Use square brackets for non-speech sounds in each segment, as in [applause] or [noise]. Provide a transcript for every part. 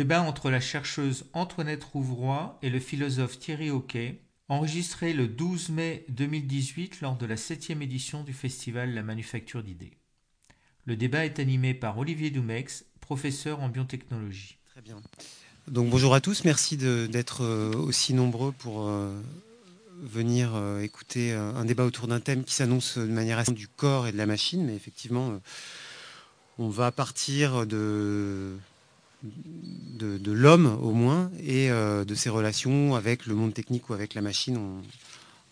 Débat entre la chercheuse Antoinette Rouvroy et le philosophe Thierry Hoquet, enregistré le 12 mai 2018 lors de la septième édition du festival La Manufacture d'idées. Le débat est animé par Olivier Doumex, professeur en biotechnologie. Très bien. Donc bonjour à tous, merci d'être euh, aussi nombreux pour euh, venir euh, écouter un débat autour d'un thème qui s'annonce de manière assez du corps et de la machine, mais effectivement, on va partir de, de, l'homme au moins et de ses relations avec le monde technique ou avec la machine.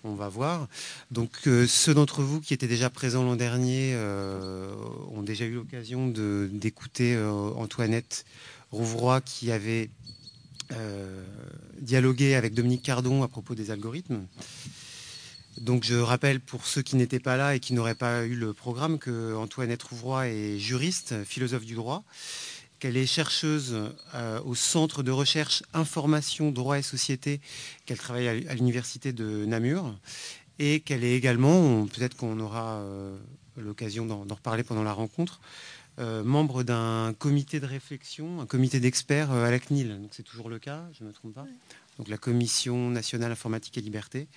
On, va voir. Donc ceux d'entre vous qui étaient déjà présents l'an dernier ont déjà eu l'occasion d'écouter Antoinette Rouvroy qui avait euh, dialogué avec Dominique Cardon à propos des algorithmes. Donc je rappelle pour ceux qui n'étaient pas là et qui n'auraient pas eu le programme que Antoinette Rouvroy est juriste, philosophe du droit, qu'elle est chercheuse euh, au Centre de recherche Information, Droit et Société, qu'elle travaille à l'Université de Namur, et qu'elle est également, peut-être qu'on aura euh, l'occasion d'en reparler pendant la rencontre, euh, membre d'un comité de réflexion, un comité d'experts à la CNIL. Donc c'est toujours le cas, je ne me trompe pas. Donc la Commission nationale informatique et liberté.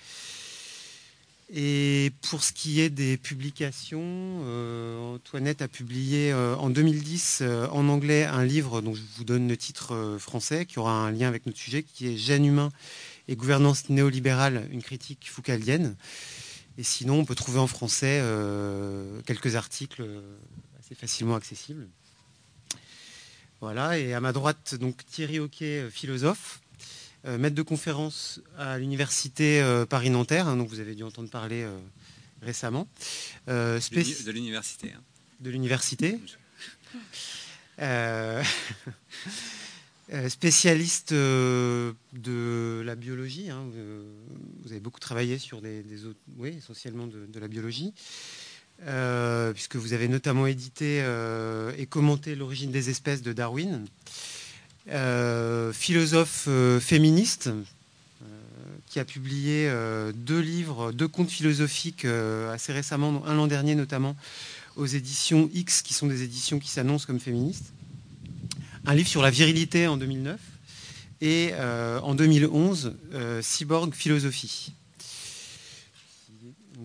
Et pour ce qui est des publications, euh, Antoinette a publié en 2010 en anglais un livre dont je vous donne le titre français, qui aura un lien avec notre sujet, qui est Gène humain et gouvernance néolibérale, une critique foucaldienne. Et sinon, on peut trouver en français quelques articles facilement accessible. Voilà, et à ma droite, donc Thierry Hoquet, euh, philosophe, euh, maître de conférence à l'université euh, Paris-Nanterre, hein, dont vous avez dû entendre parler récemment. de l'université. Hein. De l'université. [laughs] spécialiste de la biologie. Hein, vous avez beaucoup travaillé sur des, autres, oui, essentiellement de la biologie. Euh, puisque vous avez notamment édité euh, et commenté l'origine des espèces de Darwin. Euh, philosophe féministe, qui a publié deux livres, deux contes philosophiques assez récemment, un l'an dernier notamment, aux éditions X, qui sont des éditions qui s'annoncent comme féministes. Un livre sur la virilité en 2009 et en 2011, Cyborg Philosophie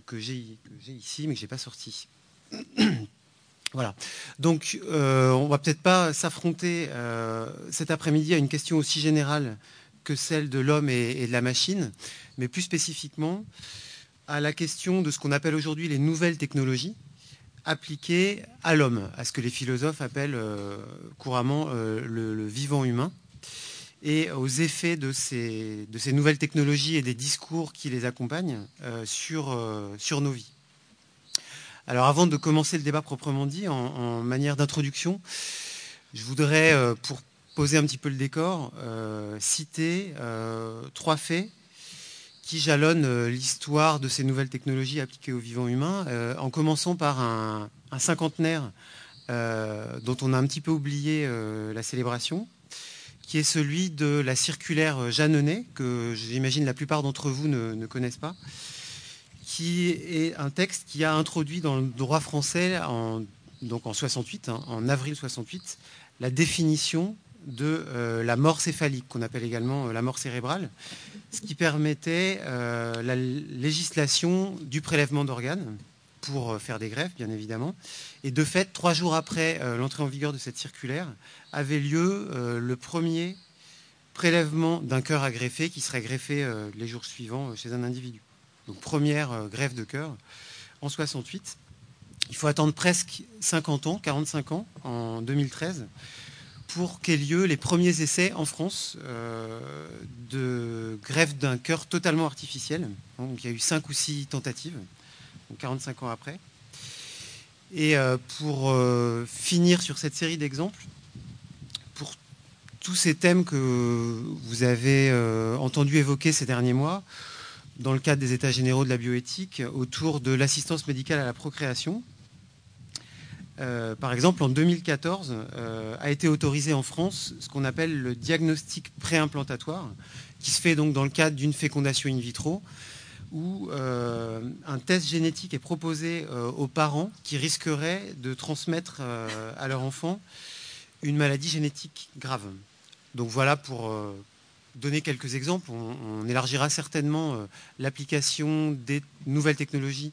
que j'ai ici, mais que je n'ai pas sorti. Voilà. Donc, euh, on va peut-être pas s'affronter euh, cet après-midi à une question aussi générale que celle de l'homme et, de la machine, mais plus spécifiquement à la question de ce qu'on appelle aujourd'hui les nouvelles technologies appliquées à l'homme, à ce que les philosophes appellent euh, couramment le, vivant humain et aux effets de ces, nouvelles technologies et des discours qui les accompagnent euh, euh, sur nos vies. Alors avant de commencer le débat proprement dit, en, manière d'introduction, je voudrais, euh, pour poser un petit peu le décor, citer trois faits qui jalonnent l'histoire de ces nouvelles technologies appliquées au vivant humain, en commençant par un, un cinquantenaire dont on a un petit peu oublié la célébration, qui est celui de la circulaire Jeanneney, que j'imagine la plupart d'entre vous ne, connaissent pas, qui est un texte qui a introduit dans le droit français, en, donc en 68, hein, en avril 68, la définition de euh, la mort céphalique, qu'on appelle également euh, la mort cérébrale, ce qui permettait euh, la législation du prélèvement d'organes pour faire des greffes, bien évidemment. Et de fait, trois jours après l'entrée en vigueur de cette circulaire, avait lieu le premier prélèvement d'un cœur à greffer qui serait greffé les jours suivants chez un individu. Donc première greffe de cœur en 68. Il faut attendre presque 50 ans, 45 ans, en 2013, pour qu'aient lieu les premiers essais en France de greffe d'un cœur totalement artificiel. Donc, il y a eu 5 ou 6 tentatives, 45 ans après. Et pour finir sur cette série d'exemples, tous ces thèmes que vous avez euh, entendu évoquer ces derniers mois dans le cadre des États généraux de la bioéthique autour de l'assistance médicale à la procréation. Euh, par exemple, en 2014, euh, a été autorisé en France ce qu'on appelle le diagnostic préimplantatoire, qui se fait donc dans le cadre d'une fécondation in vitro, où un test génétique est proposé aux parents qui risqueraient de transmettre à leur enfant une maladie génétique grave. Donc voilà pour donner quelques exemples. On, élargira certainement l'application des nouvelles technologies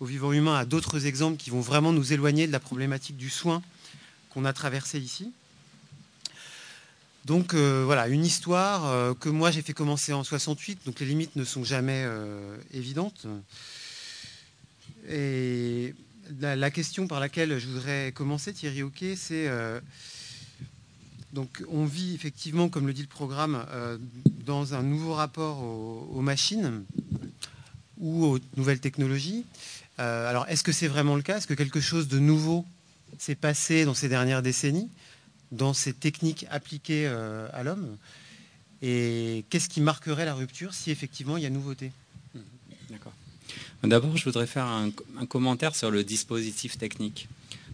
au vivant humain à d'autres exemples qui vont vraiment nous éloigner de la problématique du soin qu'on a traversé ici. Donc voilà, une histoire que moi j'ai fait commencer en 68, donc les limites ne sont jamais évidentes. Et la, question par laquelle je voudrais commencer, Thierry Hockey, c'est euh, donc on vit effectivement, comme le dit le programme, euh, dans un nouveau rapport aux, machines ou aux nouvelles technologies. Euh, alors, est-ce que c'est vraiment le cas? Est-ce que quelque chose de nouveau s'est passé dans ces dernières décennies, dans ces techniques appliquées à l'homme? Et qu'est-ce qui marquerait la rupture si effectivement il y a nouveauté? D'abord, je voudrais faire un, commentaire sur le dispositif technique.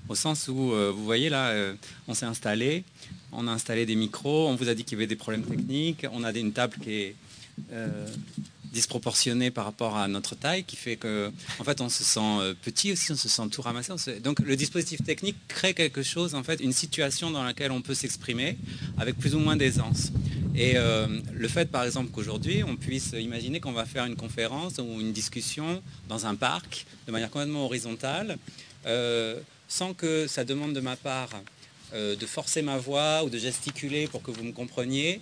Au sens où, euh, vous voyez là, euh, on s'est installé, on a installé des micros, on vous a dit qu'il y avait des problèmes techniques, on a une table qui est euh, disproportionnée par rapport à notre taille, qui fait que, en fait, on se sent petit aussi, on se sent tout ramassé. Donc, le dispositif technique crée quelque chose, en fait, une situation dans laquelle on peut s'exprimer avec plus ou moins d'aisance. Et le fait, par exemple, qu'aujourd'hui, on puisse imaginer qu'on va faire une conférence ou une discussion dans un parc de manière complètement horizontale, sans que ça demande de ma part euh, de forcer ma voix ou de gesticuler pour que vous me compreniez.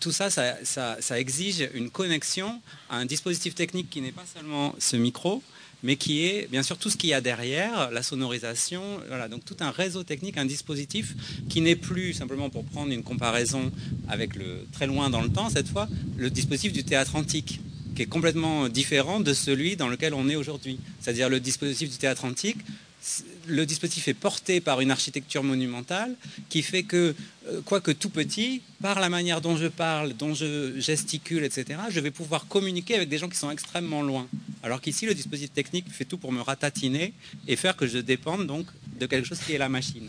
tout ça ça, exige une connexion à un dispositif technique qui n'est pas seulement ce micro, mais qui est bien sûr tout ce qu'il y a derrière, la sonorisation, voilà, donc tout un réseau technique, un dispositif qui n'est plus simplement pour prendre une comparaison avec le très loin dans le temps cette fois, le dispositif du théâtre antique qui est complètement différent de celui dans lequel on est aujourd'hui. C'est-à-dire le dispositif du théâtre antique, le dispositif est porté par une architecture monumentale qui fait que, euh, quoique tout petit, par la manière dont je parle, dont je gesticule, etc., je vais pouvoir communiquer avec des gens qui sont extrêmement loin. Alors qu'ici, le dispositif technique fait tout pour me ratatiner et faire que je dépende donc de quelque chose qui est la machine.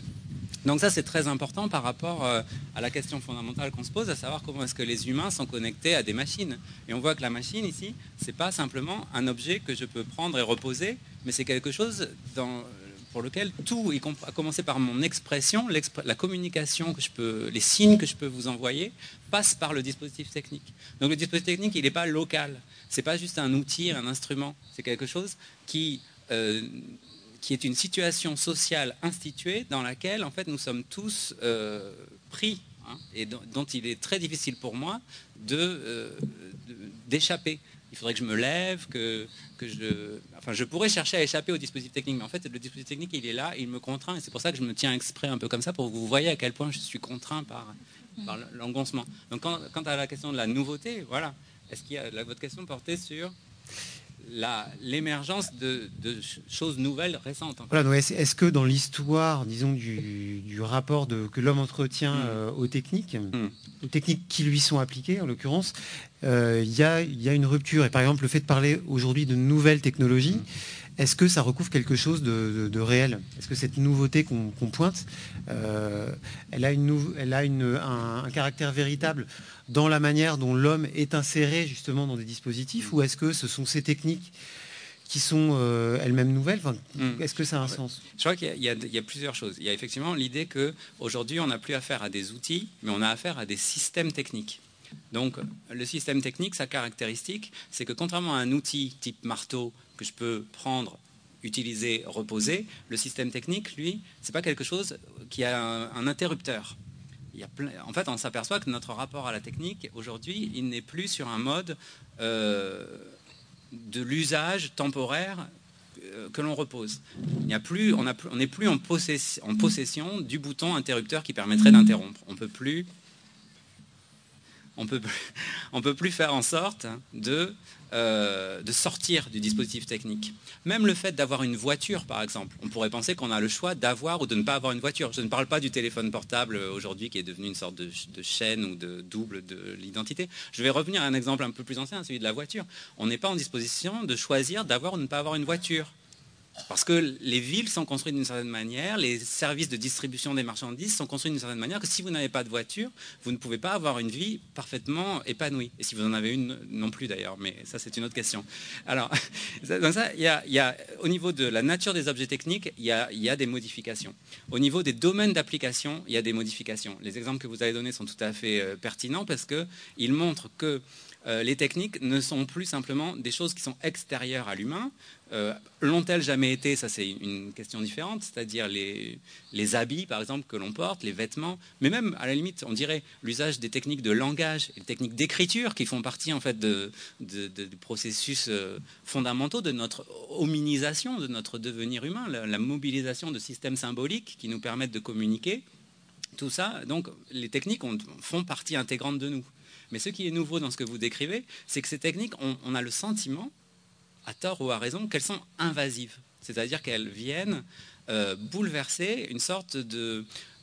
Donc ça, c'est très important par rapport euh, à la question fondamentale qu'on se pose, à savoir comment est-ce que les humains sont connectés à des machines. Et on voit que la machine ici, c'est pas simplement un objet que je peux prendre et reposer, mais c'est quelque chose dans pour lequel tout, à commencer par mon expression, la communication que je peux, les signes que je peux vous envoyer, passe par le dispositif technique. Donc le dispositif technique, il n'est pas local. C'est pas juste un outil, un instrument. C'est quelque chose qui euh, qui est une situation sociale instituée dans laquelle en fait nous sommes tous euh, pris hein, et dont, il est très difficile pour moi euh, d'échapper il faudrait que je me lève, que, que je... Enfin, je pourrais chercher à échapper au dispositif technique, mais en fait, le dispositif technique, il est là, il me contraint, et c'est pour ça que je me tiens exprès un peu comme ça, pour que vous voyez à quel point je suis contraint par, par l'engoncement. Donc, quant, à la question de la nouveauté, voilà. Est-ce qu'il y a votre question portée sur l'émergence de, choses nouvelles récentes. est-ce que dans l'histoire, disons, du, rapport que l'homme entretient mm. euh, aux techniques, mm. aux techniques qui lui sont appliquées en l'occurrence, euh, il y, a, une rupture Et par exemple, le fait de parler aujourd'hui de nouvelles technologies, mm. Est-ce que ça recouvre quelque chose de, réel? Est-ce que cette nouveauté qu'on pointe, euh, elle a, un, caractère véritable dans la manière dont l'homme est inséré justement dans des dispositifs? Ou est-ce que ce sont ces techniques qui sont euh, elles-mêmes nouvelles? Hmm. Est-ce que ça a un sens? Je crois qu'il y, a plusieurs choses. Il y a effectivement l'idée qu'aujourd'hui, on n'a plus affaire à des outils, mais on a affaire à des systèmes techniques. Donc, le système technique, sa caractéristique, c'est que contrairement à un outil type marteau que je peux prendre, utiliser, reposer, le système technique, lui, c'est pas quelque chose qui a un, interrupteur. En fait, on s'aperçoit que notre rapport à la technique, aujourd'hui, il n'est plus sur un mode euh, de l'usage temporaire euh, que l'on repose. Il n'y a plus, on n'est plus en possession, en possession, du bouton interrupteur qui permettrait d'interrompre. On peut plus on peut [laughs] on peut plus faire en sorte de, euh, de sortir du dispositif technique. Même le fait d'avoir une voiture, par exemple, on pourrait penser qu'on a le choix d'avoir ou de ne pas avoir une voiture. Je ne parle pas du téléphone portable aujourd'hui qui est devenu une sorte de, chaîne ou de double de l'identité. Je vais revenir à un exemple un peu plus ancien, celui de la voiture. On n'est pas en disposition de choisir d'avoir ou de ne pas avoir une voiture. Parce que les villes sont construites d'une certaine manière, les services de distribution des marchandises sont construits d'une certaine manière que si vous n'avez pas de voiture, vous ne pouvez pas avoir une vie parfaitement épanouie. Et si vous en avez une, non plus d'ailleurs, mais ça c'est une autre question. Alors, [laughs] ça, il y, a, au niveau de la nature des objets techniques, il y a, des modifications. Au niveau des domaines d'application, il y a des modifications. Les exemples que vous avez donnés sont tout à fait euh, pertinents parce qu'ils montrent que euh, les techniques ne sont plus simplement des choses qui sont extérieures à l'humain. Euh, l'ont-elles jamais été? Ça, c'est une question différente, c'est-à-dire les, habits, par exemple, que l'on porte, les vêtements, mais même, à la limite, on dirait l'usage des techniques de langage des techniques d'écriture qui font partie, en fait, de, processus euh, fondamentaux de notre hominisation, de notre devenir humain, la mobilisation de systèmes symboliques qui nous permettent de communiquer. Tout ça, donc, les techniques font partie intégrante de nous. Mais ce qui est nouveau dans ce que vous décrivez, c'est que ces techniques, on, a le sentiment, à tort ou à raison, qu'elles sont invasives. C'est-à-dire qu'elles viennent euh, bouleverser une sorte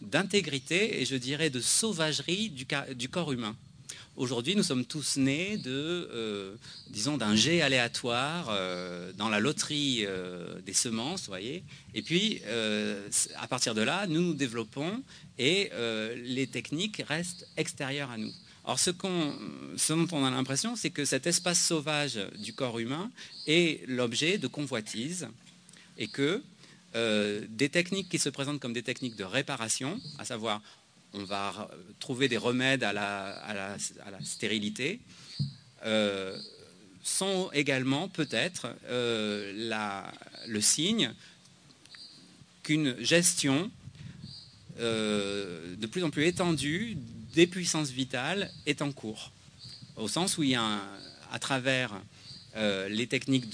d'intégrité et je dirais de sauvagerie du, corps humain. Aujourd'hui, nous sommes tous nés de, euh, disons, d'un jet aléatoire euh, dans la loterie des semences, voyez. Et puis, à partir de là, nous nous développons et les techniques restent extérieures à nous. Alors ce, dont on a l'impression, c'est que cet espace sauvage du corps humain est l'objet de convoitises et que euh, des techniques qui se présentent comme des techniques de réparation, à savoir on va trouver des remèdes à la, stérilité, euh, sont également peut-être euh, le signe qu'une gestion de plus en plus étendue des puissances vitales est en cours, au sens où il y a, à travers euh, les techniques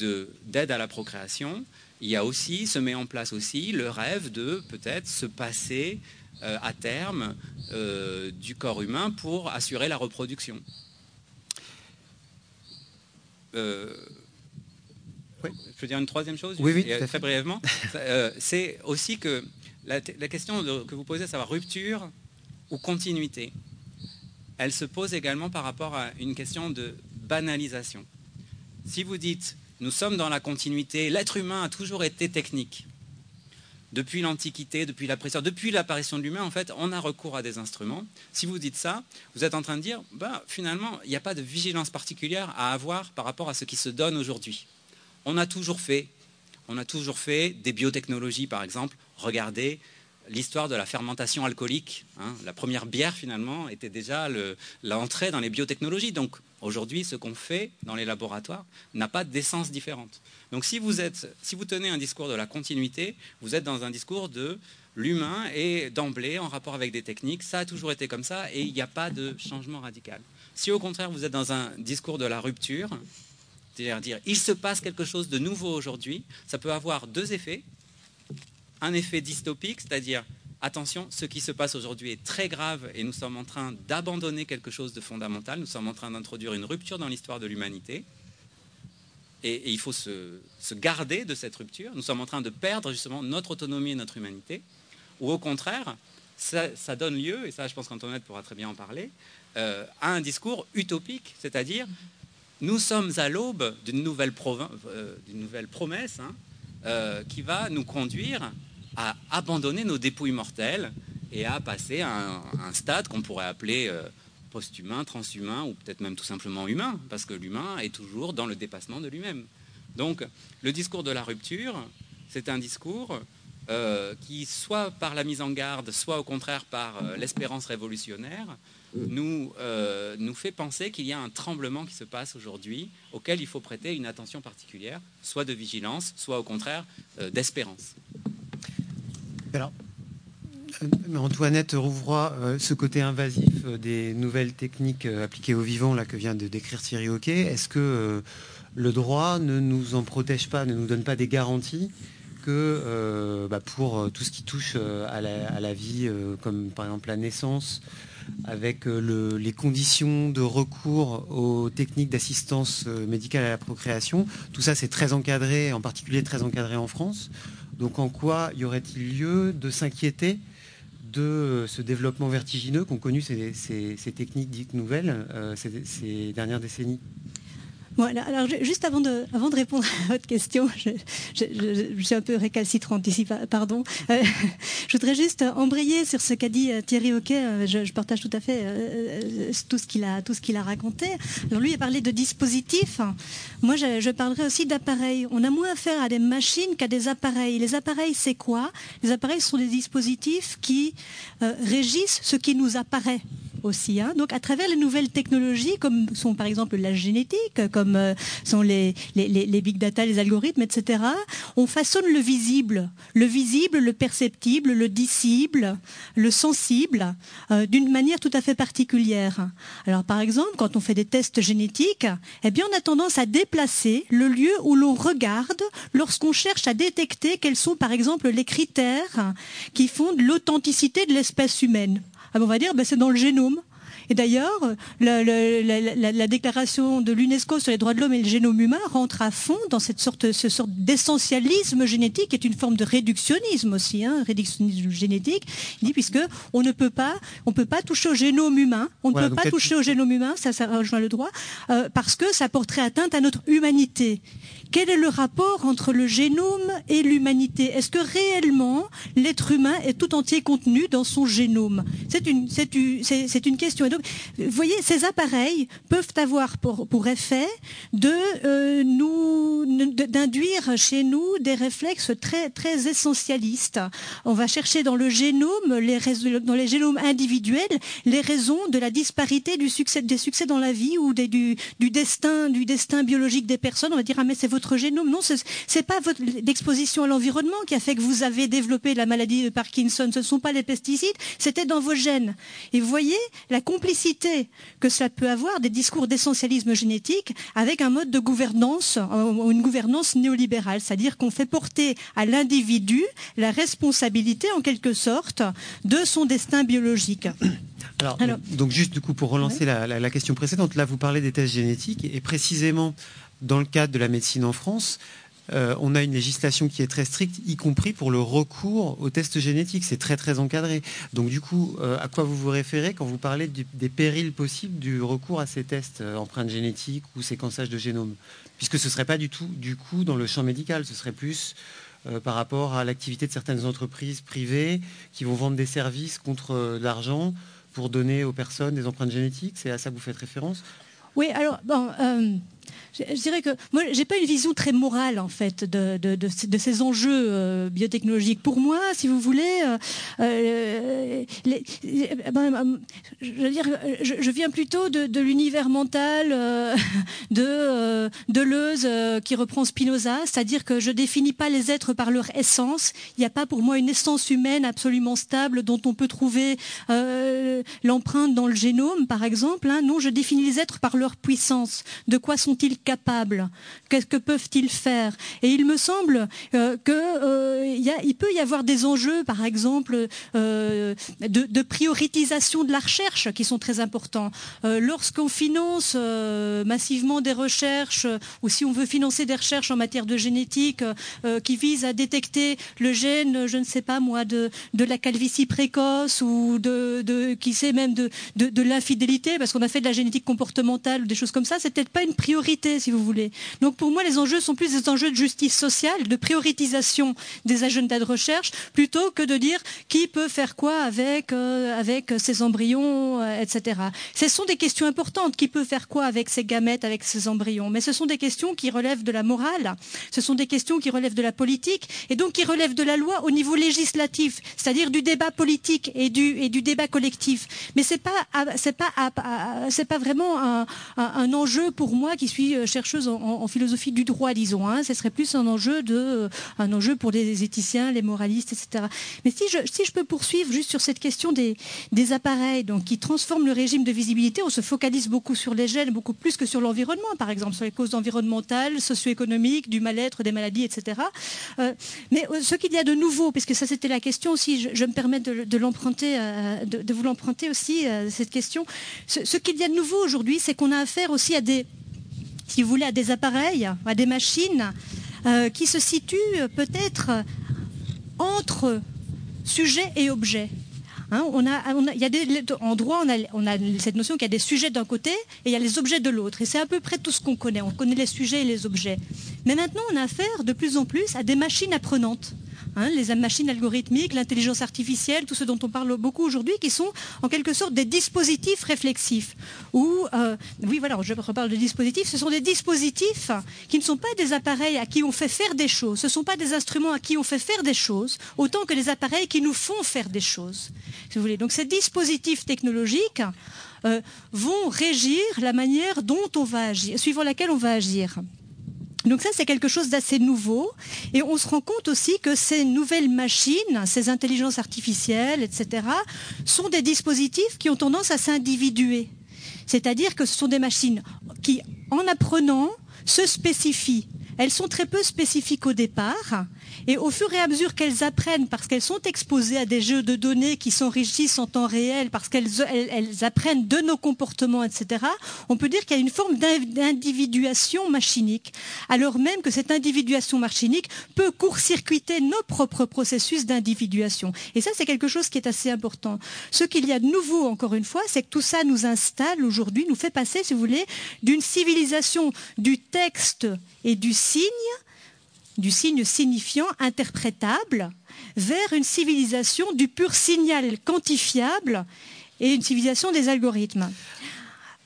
d'aide à la procréation, il y a aussi, se met en place aussi le rêve de peut-être se passer euh, à terme euh, du corps humain pour assurer la reproduction. Je peux dire une troisième chose Oui, très brièvement. [laughs] c'est aussi que la, question que vous posez, savoir rupture ou continuité elle se pose également par rapport à une question de banalisation. Si vous dites, nous sommes dans la continuité, l'être humain a toujours été technique. Depuis l'Antiquité, depuis la depuis l'apparition de l'humain, en fait, on a recours à des instruments. Si vous dites ça, vous êtes en train de dire, bah, finalement, il n'y a pas de vigilance particulière à avoir par rapport à ce qui se donne aujourd'hui. On a toujours fait, on a toujours fait des biotechnologies, par exemple. Regardez, l'histoire de la fermentation alcoolique. Hein. La première bière, finalement, était déjà l'entrée dans les biotechnologies. Donc, aujourd'hui, ce qu'on fait dans les laboratoires n'a pas d'essence différente. Donc, si vous, êtes, si vous tenez un discours de la continuité, vous êtes dans un discours de l'humain et d'emblée en rapport avec des techniques. Ça a toujours été comme ça et il n'y a pas de changement radical. Si au contraire, vous êtes dans un discours de la rupture, c'est-à-dire dire il se passe quelque chose de nouveau aujourd'hui, ça peut avoir deux effets un effet dystopique, c'est-à-dire attention, ce qui se passe aujourd'hui est très grave et nous sommes en train d'abandonner quelque chose de fondamental, nous sommes en train d'introduire une rupture dans l'histoire de l'humanité. Et, il faut se, garder de cette rupture. Nous sommes en train de perdre justement notre autonomie et notre humanité. Ou au contraire, ça, donne lieu, et ça je pense qu'Antoinette pourra très bien en parler, euh, à un discours utopique, c'est-à-dire nous sommes à l'aube d'une nouvelle, euh, promesse hein, euh, qui va nous conduire à abandonner nos dépouilles mortelles et à passer à un, stade qu'on pourrait appeler euh, post-humain, transhumain ou peut-être même tout simplement humain, parce que l'humain est toujours dans le dépassement de lui-même. Donc le discours de la rupture, c'est un discours euh, qui, soit par la mise en garde, soit au contraire par euh, l'espérance révolutionnaire, nous, nous fait penser qu'il y a un tremblement qui se passe aujourd'hui auquel il faut prêter une attention particulière, soit de vigilance, soit au contraire d'espérance. Alors, euh, Antoinette Rouvroy, euh, ce côté invasif euh, des nouvelles techniques appliquées au vivant là, que vient de décrire Thierry Hockey, est-ce que le droit ne nous en protège pas, ne nous donne pas des garanties que bah, pour tout ce qui touche à la, vie, comme par exemple la naissance, avec les conditions de recours aux techniques d'assistance médicale à la procréation, tout ça c'est très encadré, en particulier très encadré en France. Donc en quoi y aurait-il lieu de s'inquiéter de ce développement vertigineux qu'ont connu ces, techniques dites nouvelles euh, ces, dernières décennies? Alors juste avant de, répondre à votre question, [laughs] je, suis un peu récalcitrante ici, pardon. Euh, je voudrais juste embrayer sur ce qu'a dit euh, Thierry. Euh, je, partage tout à fait tout ce qu'il a, raconté. Alors lui a parlé de dispositifs. Moi, je, je parlerai aussi d'appareils. On a moins affaire à des machines qu'à des appareils. Les appareils, c'est quoi? Les appareils sont des dispositifs qui régissent ce qui nous apparaît aussi. Hein. Donc à travers les nouvelles technologies, comme sont par exemple la génétique, comme euh, sont les, big data, les algorithmes, etc., on façonne le visible, le visible, le perceptible, le dissible, le sensible, euh, d'une manière tout à fait particulière. Alors par exemple, quand on fait des tests génétiques, eh bien on a tendance à déplacer le lieu où l'on regarde lorsqu'on cherche à détecter quels sont par exemple les critères qui fondent l'authenticité de l'espèce humaine. Ah, on va dire, ben, c'est dans le génome. Et d'ailleurs, la, déclaration de l'UNESCO sur les droits de l'homme et le génome humain rentre à fond dans cette sorte, ce sorte d'essentialisme génétique, qui est une forme de réductionnisme aussi, hein, réductionnisme génétique. Il dit puisque on ne peut pas, on peut pas toucher au génome humain, on ne peut pas toucher au génome humain, ça, ça rejoint le droit, euh, parce que ça porterait atteinte à notre humanité. Quel est le rapport entre le génome et l'humanité? Est-ce que réellement l'être humain est tout entier contenu dans son génome? C'est une, question. Donc, vous voyez, ces appareils peuvent avoir pour, pour effet de euh, nous, d'induire chez nous des réflexes très, très essentialistes. On va chercher dans le génome, les, dans les génomes individuels, les raisons de la disparité du succès, des succès dans la vie ou du, du destin, du destin biologique des personnes. On va dire ah mais c'est votre génome. Non, ce n'est pas votre l'exposition à l'environnement qui a fait que vous avez développé la maladie de Parkinson. Ce ne sont pas les pesticides, c'était dans vos gènes. Et vous voyez la complicité que cela peut avoir des discours d'essentialisme génétique avec un mode de gouvernance, une gouvernance néolibérale, c'est-à-dire qu'on fait porter à l'individu la responsabilité, en quelque sorte, de son destin biologique. [coughs] Alors, donc juste du coup pour relancer la, la, question précédente, là vous parlez des tests génétiques et précisément dans le cadre de la médecine en France, euh, on a une législation qui est très stricte, y compris pour le recours aux tests génétiques. C'est très très encadré. Donc du coup, euh, à quoi vous vous référez quand vous parlez des périls possibles du recours à ces tests, euh, empreintes génétiques ou séquençage de génome? Puisque ce ne serait pas du tout du coup dans le champ médical, ce serait plus par rapport à l'activité de certaines entreprises privées qui vont vendre des services contre de l'argent pour donner aux personnes des empreintes génétiques. C'est à ça que vous faites référence? Oui, alors bon je, dirais que moi, j'ai pas une vision très morale en fait de, de, ces enjeux euh, biotechnologiques. Pour moi, si vous voulez, euh, euh, ben, je, veux dire, je, viens plutôt de, l'univers mental [laughs] de Deleuze qui reprend Spinoza, c'est-à-dire que je définis pas les êtres par leur essence. Il n'y a pas pour moi une essence humaine absolument stable dont on peut trouver l'empreinte dans le génome, par exemple. Hein. Non, je définis les êtres par leur puissance. De quoi sont-ils capables? Qu'est-ce que peuvent-ils faire? Et il me semble euh, qu'il euh, peut y avoir des enjeux, par exemple, euh, de, prioritisation de la recherche qui sont très importants. Lorsqu'on finance massivement des recherches, ou si on veut financer des recherches en matière de génétique qui visent à détecter le gène, je ne sais pas moi, de, la calvitie précoce ou de, qui sait même de, de l'infidélité, parce qu'on a fait de la génétique comportementale ou des choses comme ça, c'est peut-être pas une priorité si vous voulez. Donc pour moi, les enjeux sont plus des enjeux de justice sociale, de prioritisation des agendas de recherche, plutôt que de dire qui peut faire quoi avec, euh, avec ces embryons, euh, etc. Ce sont des questions importantes. Qui peut faire quoi avec ces gamètes, avec ces embryons? Mais ce sont des questions qui relèvent de la morale, ce sont des questions qui relèvent de la politique, et donc qui relèvent de la loi au niveau législatif, c'est-à-dire du débat politique et du, et du débat collectif. Mais c'est pas, c'est pas, c'est pas vraiment un, un enjeu pour moi qui suis euh, chercheuse en, philosophie du droit, disons. Hein. Ce serait plus un enjeu, de, euh, un enjeu pour les éthiciens, les moralistes, etc. Mais si je, peux poursuivre juste sur cette question des, appareils donc, qui transforment le régime de visibilité, on se focalise beaucoup sur les gènes, beaucoup plus que sur l'environnement, par exemple, sur les causes environnementales, socio-économiques, du mal-être, des maladies, etc. Euh, mais ce qu'il y a de nouveau, puisque ça c'était la question aussi, je, me permets de, l'emprunter, de, vous l'emprunter aussi, cette question. ce qu'il y a de nouveau aujourd'hui, c'est qu'on a affaire aussi à des si vous à des appareils, à des machines euh, qui se situent peut-être entre sujet et objet. Hein, y a des, en droit, on a cette notion qu'il y a des sujets d'un côté et il y a les objets de l'autre. Et c'est à peu près tout ce qu'on connaît. On connaît les sujets et les objets. Mais maintenant, on a affaire de plus en plus à des machines apprenantes. Hein, les machines algorithmiques, l'intelligence artificielle, tout ce dont on parle beaucoup aujourd'hui, qui sont en quelque sorte des dispositifs réflexifs. Euh, oui, voilà, je reparle de dispositifs. Ce sont des dispositifs qui ne sont pas des appareils à qui on fait faire des choses. Ce ne sont pas des instruments à qui on fait faire des choses, autant que des appareils qui nous font faire des choses. Donc ces dispositifs technologiques euh, vont régir la manière dont on va agir, suivant laquelle on va agir. Donc ça, c'est quelque chose d'assez nouveau. Et on se rend compte aussi que ces nouvelles machines, ces intelligences artificielles, etc., sont des dispositifs qui ont tendance à s'individuer. C'est-à-dire que ce sont des machines qui, en apprenant, se spécifient. Elles sont très peu spécifiques au départ, et au fur et à mesure qu'elles apprennent, parce qu'elles sont exposées à des jeux de données qui s'enrichissent en temps réel, parce qu'elles apprennent de nos comportements, etc., on peut dire qu'il y a une forme d'individuation machinique, alors même que cette individuation machinique peut court-circuiter nos propres processus d'individuation. Et ça, c'est quelque chose qui est assez important. Ce qu'il y a de nouveau, encore une fois, c'est que tout ça nous installe aujourd'hui, nous fait passer, si vous voulez, d'une civilisation du texte et du signe du signe signifiant interprétable vers une civilisation du pur signal quantifiable et une civilisation des algorithmes.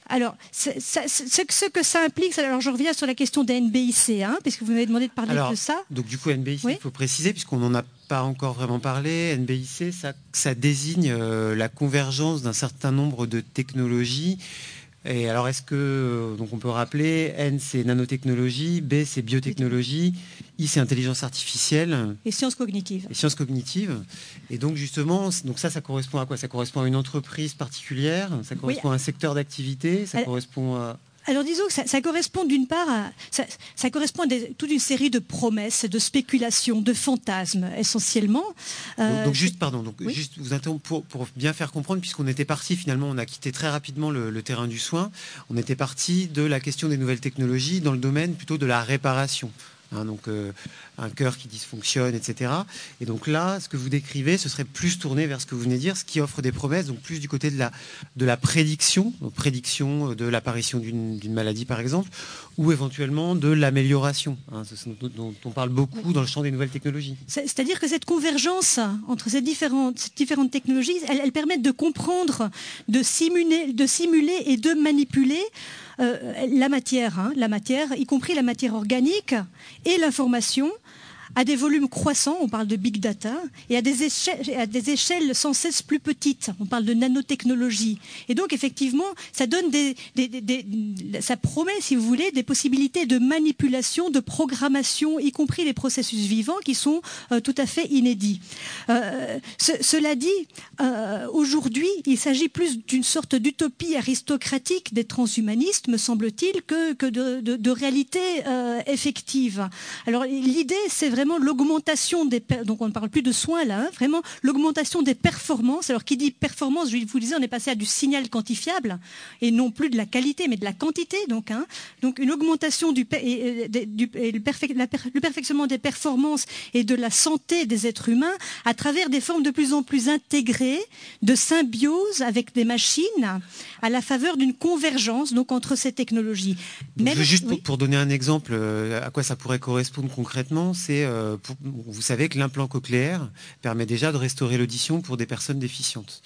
Alors, ce, que ça implique, alors je reviens sur la question des NBIC, hein, puisque vous m'avez demandé de parler de ça. Donc du coup, NBIC, il faut préciser, puisqu'on n'en a pas encore vraiment parlé, NBIC, ça, désigne euh, la convergence d'un certain nombre de technologies et alors, est-ce que, euh, donc on peut rappeler, N c'est nanotechnologie, B c'est biotechnologie, I c'est intelligence artificielle. Et sciences cognitives. Et sciences cognitives. Et donc justement, donc ça, ça correspond à quoi? Ça correspond à une entreprise particulière, ça correspond à un secteur d'activité, ça correspond à alors disons que ça, correspond d'une part à, ça, correspond à toute une série de promesses, de spéculations, de fantasmes essentiellement. donc, euh, juste, pardon, donc juste vous pour, pour, bien faire comprendre, puisqu'on était parti finalement, on a quitté très rapidement le, terrain du soin, on était parti de la question des nouvelles technologies dans le domaine plutôt de la réparation. Hein, donc euh, un cœur qui dysfonctionne, etc. Et donc là, ce que vous décrivez, ce serait plus tourné vers ce que vous venez de dire, ce qui offre des promesses, donc plus du côté de la, prédiction, prédiction euh, de l'apparition d'une maladie par exemple, ou éventuellement de l'amélioration, hein, dont, on parle beaucoup dans le champ des nouvelles technologies. C'est-à-dire que cette convergence entre ces différentes, technologies, elles, elles, permettent de comprendre, de simuler, et de manipuler la matière, hein, la matière, y compris la matière organique et l'information, à des volumes croissants, on parle de big data, et à des, échelles, sans cesse plus petites, on parle de nanotechnologie. Et donc effectivement, ça donne des, ça promet, si vous voulez, des possibilités de manipulation, de programmation, y compris les processus vivants, qui sont euh, tout à fait inédits. Euh, cela dit, euh, aujourd'hui, il s'agit plus d'une sorte d'utopie aristocratique des transhumanistes, me semble-t-il, que, que de, de réalité effective. Alors l'idée, c'est vraiment l'augmentation des donc on ne parle plus de soins là, hein, vraiment l'augmentation des performances. Alors qui dit performance, je vous disais, on est passé à du signal quantifiable et non plus de la qualité, mais de la quantité. Donc, hein. donc une augmentation du, et, du le, perfectionnement des performances et de la santé des êtres humains à travers des formes de plus en plus intégrées de symbiose avec des machines à la faveur d'une convergence donc entre ces technologies. juste pour, donner un exemple euh, à quoi ça pourrait correspondre concrètement, c'est euh, vous savez que l'implant cochléaire permet déjà de restaurer l'audition pour des personnes déficientes.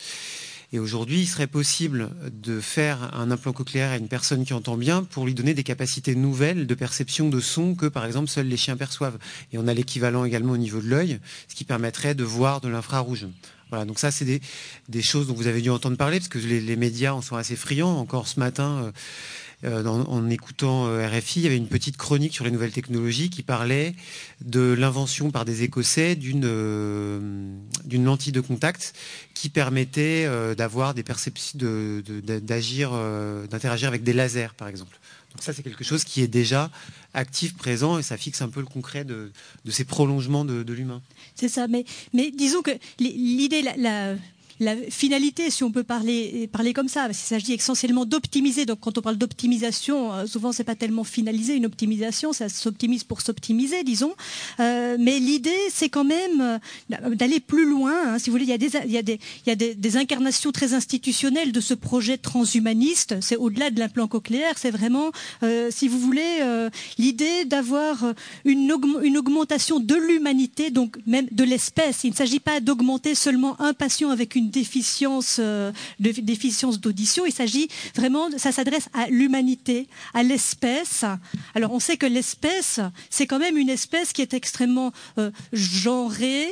Et aujourd'hui, il serait possible de faire un implant cochléaire à une personne qui entend bien pour lui donner des capacités nouvelles de perception de son que, par exemple, seuls les chiens perçoivent. Et on a l'équivalent également au niveau de l'œil, ce qui permettrait de voir de l'infrarouge. Voilà, donc ça, c'est des, choses dont vous avez dû entendre parler, parce que les, médias en sont assez friands. Encore ce matin, euh, euh, en écoutant euh, RFI, il y avait une petite chronique sur les nouvelles technologies qui parlait de l'invention par des Écossais d'une euh, lentille de contact qui permettait d'avoir des perceptions, d'agir, d'interagir avec des lasers, par exemple. Donc ça, c'est quelque chose qui est déjà actif, présent, et ça fixe un peu le concret de, ces prolongements de, l'humain. C'est ça, mais, disons que l'idée, la finalité, si on peut parler, parler comme ça, parce qu'il s'agit essentiellement d'optimiser. Donc quand on parle d'optimisation, euh, souvent c'est pas tellement finaliser une optimisation, ça s'optimise pour s'optimiser, disons. Euh, mais l'idée, c'est quand même euh, d'aller plus loin. Hein. si vous voulez, il y a, des, il y a, des, il y a des, incarnations très institutionnelles de ce projet transhumaniste. C'est au-delà de l'implant cochléaire, c'est vraiment, euh, si vous voulez, euh, l'idée d'avoir une, une augmentation de l'humanité, donc même de l'espèce. Il ne s'agit pas d'augmenter seulement un patient avec une déficience, euh, déficience d'audition. Il s'agit vraiment, ça s'adresse à l'humanité, à l'espèce. Alors on sait que l'espèce, c'est quand même une espèce qui est extrêmement euh, genrée,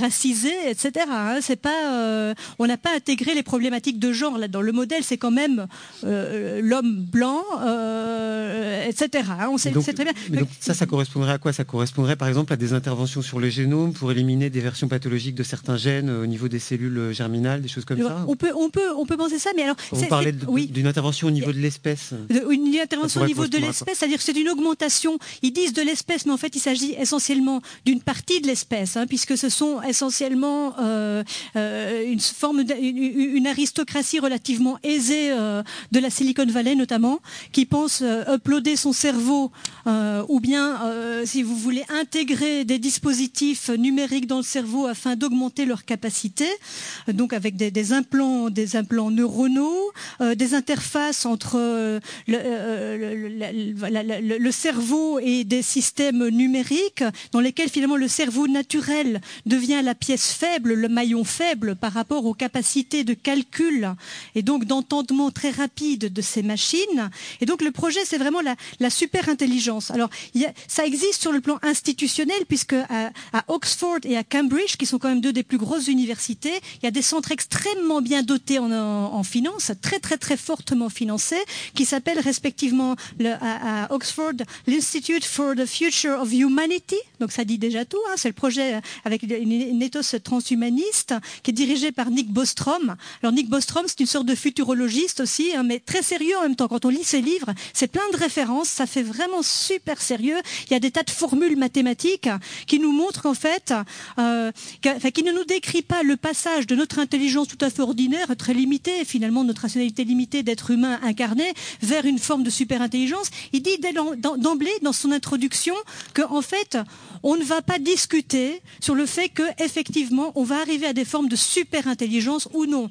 racisée, etc. Hein. C'est pas, euh, on n'a pas intégré les problématiques de genre là dans le modèle. C'est quand même euh, l'homme blanc, euh, etc. Hein. On sait, donc, très bien. Donc, ça, ça correspondrait à quoi? Ça correspondrait par exemple à des interventions sur le génome pour éliminer des versions pathologiques de certains gènes au niveau des cellules germinales, des choses comme ça On peut, on peut, on peut penser ça, mais alors. Vous parlez d'une intervention au niveau de l'espèce. Une intervention au niveau de l'espèce, c'est-à-dire que c'est une augmentation. Ils disent de l'espèce, mais en fait, il s'agit essentiellement d'une partie de l'espèce, hein, puisque ce sont essentiellement euh, euh, une forme, une, aristocratie relativement aisée euh, de la Silicon Valley notamment, qui pense uploader son cerveau ou bien, si vous voulez, intégrer des dispositifs numériques dans le cerveau afin d'augmenter leur capacité, donc avec des, des implants, des implants neuronaux, des interfaces entre le, le, le, cerveau et des systèmes numériques dans lesquels finalement le cerveau naturel devient la pièce faible, le maillon faible par rapport aux capacités de calcul et donc d'entendement très rapide de ces machines. Et donc le projet, c'est vraiment la, la super intelligence. Alors ça existe sur le plan institutionnel puisque à, Oxford et à Cambridge, qui sont quand même deux des plus grosses universités, il y a des centres extrêmement bien dotés en, en, en finances, très très très fortement financés, qui s'appellent respectivement le, à, Oxford l'Institute for the Future of Humanity. Donc ça dit déjà tout. Hein, c'est le projet avec une, ethos transhumaniste qui est dirigé par Nick Bostrom. Alors Nick Bostrom, c'est une sorte de futurologiste aussi, hein, mais très sérieux en même temps. Quand on lit ses livres, c'est plein de références, ça fait vraiment super sérieux. Il y a des tas de formules mathématiques qui nous montrent qu'en fait, euh, qui ne nous décrit pas le passage de notre intelligence tout à fait ordinaire, très limitée, finalement notre rationalité limitée d'être humain incarné, vers une forme de super intelligence. Il dit d'emblée dans son introduction qu'en en fait, on ne va pas discuter sur le fait que effectivement, on va arriver à des formes de super intelligence ou non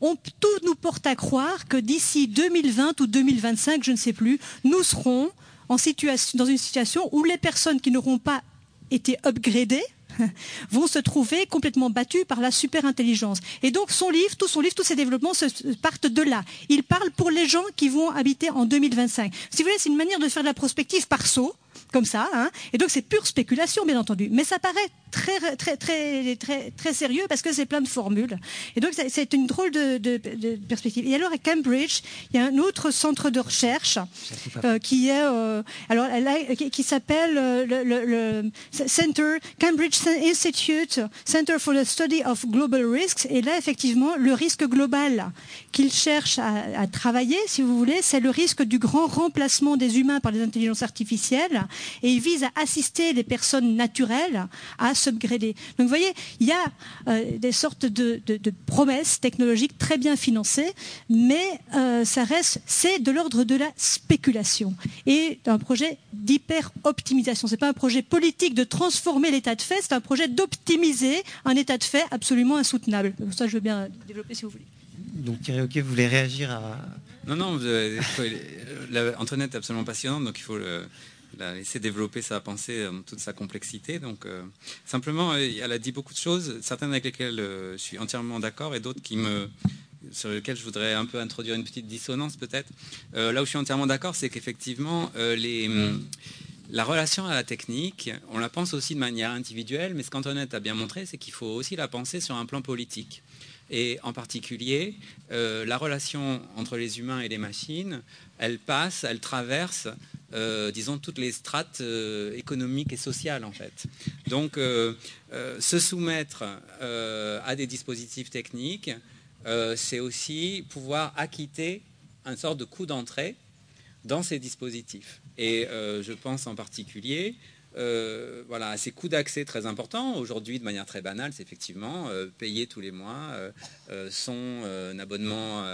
on, tout nous porte à croire que d'ici 2020 ou 2025, je ne sais plus, nous serons en situation, dans une situation où les personnes qui n'auront pas été upgradées [laughs] vont se trouver complètement battues par la super intelligence. Et donc son livre, tout son livre, tous ses développements se, partent de là. Il parle pour les gens qui vont habiter en 2025. Si vous voulez, c'est une manière de faire de la prospective par saut comme ça. Hein. Et donc c'est pure spéculation, bien entendu. Mais ça paraît très, très, très, très, très sérieux parce que c'est plein de formules. Et donc c'est une drôle de, de, de, perspective. Et alors à Cambridge, il y a un autre centre de recherche euh, qui est euh, alors là, qui, qui s'appelle euh, le, le, le, Center Cambridge Institute Center for the Study of Global Risks. Et là, effectivement, le risque global qu'il cherche à, à travailler, si vous voulez, c'est le risque du grand remplacement des humains par les intelligences artificielles et il vise à assister les personnes naturelles à s'upgrader. Donc vous voyez, il y a euh, des sortes de, de, de, promesses technologiques très bien financées, mais euh, ça reste, c'est de l'ordre de la spéculation et un projet d'hyper-optimisation. C'est pas un projet politique de transformer l'état de fait, c'est un projet d'optimiser un état de fait absolument insoutenable. Ça, je veux bien développer si vous voulez. Donc Thierry Ok, vous voulez réagir à... Non, non, Antoinette est absolument passionnante, donc il faut le, la laisser développer sa pensée dans toute sa complexité. Donc, euh, simplement, euh, elle a dit beaucoup de choses, certaines avec lesquelles euh, je suis entièrement d'accord et d'autres qui me sur lesquelles je voudrais un peu introduire une petite dissonance peut-être. Euh, là où je suis entièrement d'accord, c'est qu'effectivement, euh, les, la relation à la technique, on la pense aussi de manière individuelle, mais ce qu'Antoinette a bien montré, c'est qu'il faut aussi la penser sur un plan politique. Et en particulier, euh, la relation entre les humains et les machines, elle passe, elle traverse euh, disons, toutes les strates euh, économiques et sociales, en fait. Donc, se soumettre à des dispositifs techniques, c'est aussi pouvoir acquitter un sort de coût d'entrée dans ces dispositifs. Et je pense en particulier euh, voilà, ces coûts d'accès très importants. Aujourd'hui, de manière très banale, c'est effectivement euh, payer tous les mois son abonnement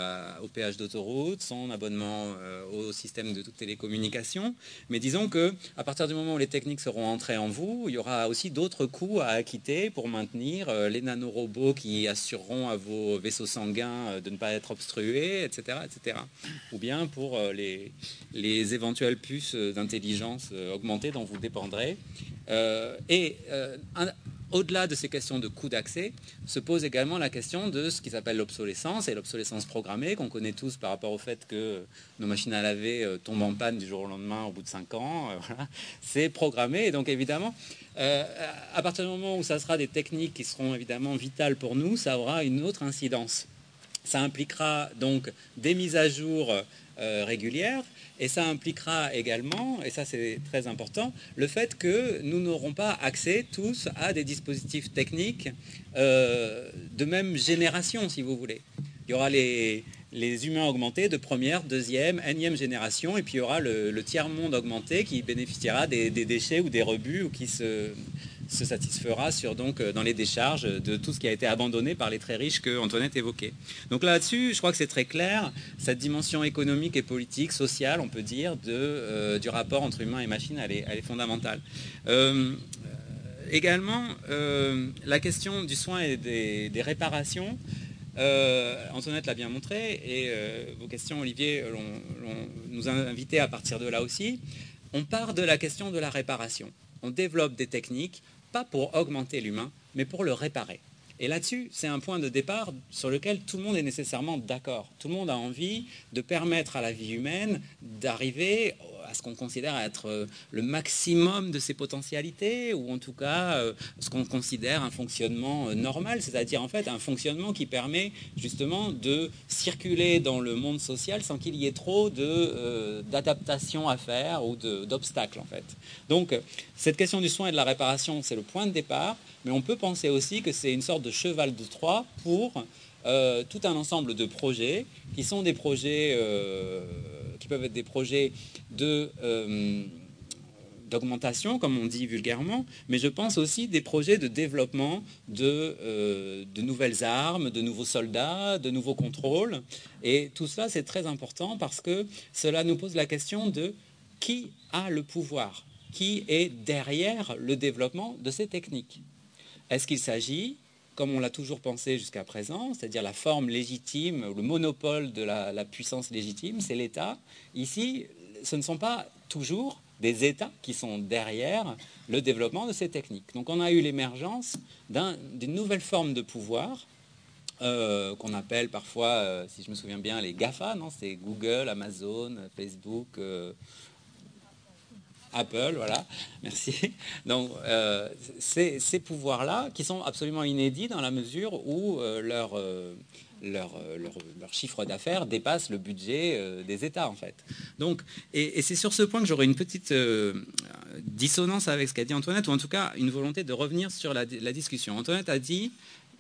au péage d'autoroute, son abonnement au système de télécommunication. Mais disons que à partir du moment où les techniques seront entrées en vous, il y aura aussi d'autres coûts à acquitter pour maintenir les nanorobots qui assureront à vos vaisseaux sanguins de ne pas être obstrués, etc., etc. Ou bien pour les, les éventuelles puces d'intelligence augmentée dont vous dépendrez euh, et euh, au-delà de ces questions de coût d'accès, se pose également la question de ce qui s'appelle l'obsolescence et l'obsolescence programmée, qu'on connaît tous par rapport au fait que nos machines à laver euh, tombent en panne du jour au lendemain au bout de 5 ans. C'est programmé. Et donc évidemment, à partir du moment où ça sera des techniques qui seront évidemment vitales pour nous, ça aura une autre incidence. Ça impliquera donc des mises à jour régulières, et ça impliquera également, et ça c'est très important, le fait que nous n'aurons pas accès tous à des dispositifs techniques euh, de même génération, si vous voulez. Il y aura les, les humains augmentés de première, deuxième, énième génération, et puis il y aura le, tiers-monde augmenté qui bénéficiera des, des, déchets ou des rebuts ou qui se, se satisfera sur, donc, euh, dans les décharges de tout ce qui a été abandonné par les très riches que Antoinette évoquait. Donc là-dessus, je crois que c'est très clair, cette dimension économique et politique, sociale, on peut dire, de, euh, du rapport entre humain et machine, elle est, elle est fondamentale. Euh, également, la question du soin et des, réparations. Antoinette l'a bien montré et vos questions, Olivier, nous a invités à partir de là aussi. On part de la question de la réparation. On développe des techniques pas pour augmenter l'humain, mais pour le réparer. Et là-dessus, c'est un point de départ sur lequel tout le monde est nécessairement d'accord. Tout le monde a envie de permettre à la vie humaine d'arriver à ce qu'on considère être euh, le maximum de ses potentialités, ou en tout cas euh, ce qu'on considère un fonctionnement euh, normal, c'est-à-dire en fait un fonctionnement qui permet justement de circuler dans le monde social sans qu'il y ait trop d'adaptations à faire ou d'obstacles en fait. Donc cette question du soin et de la réparation, c'est le point de départ, mais on peut penser aussi que c'est une sorte de cheval de Troie pour tout un ensemble de projets qui sont des projets qui peuvent être des projets de euh, d'augmentation, comme on dit vulgairement, mais je pense aussi des projets de développement de, euh, de, nouvelles armes, de nouveaux soldats, de nouveaux contrôles. Et tout cela, c'est très important parce que cela nous pose la question de qui a le pouvoir, qui est derrière le développement de ces techniques. Est-ce qu'il s'agit comme on l'a toujours pensé jusqu'à présent, c'est-à-dire la forme légitime, le monopole de la, puissance légitime, c'est l'État. Ici, ce ne sont pas toujours des États qui sont derrière le développement de ces techniques. Donc on a eu l'émergence d'une nouvelle forme de pouvoir euh, qu'on appelle parfois, euh, si je me souviens bien, les GAFA, non C'est Google, Amazon, Facebook, euh, Apple, voilà, [laughs] merci. Donc, euh, ces, pouvoirs-là, qui sont absolument inédits dans la mesure où euh, leur, euh, leur, chiffre d'affaires dépasse le budget des États, en fait. Donc, et, c'est sur ce point que j'aurais une petite dissonance avec ce qu'a dit Antoinette, ou en tout cas une volonté de revenir sur la discussion. Antoinette a dit,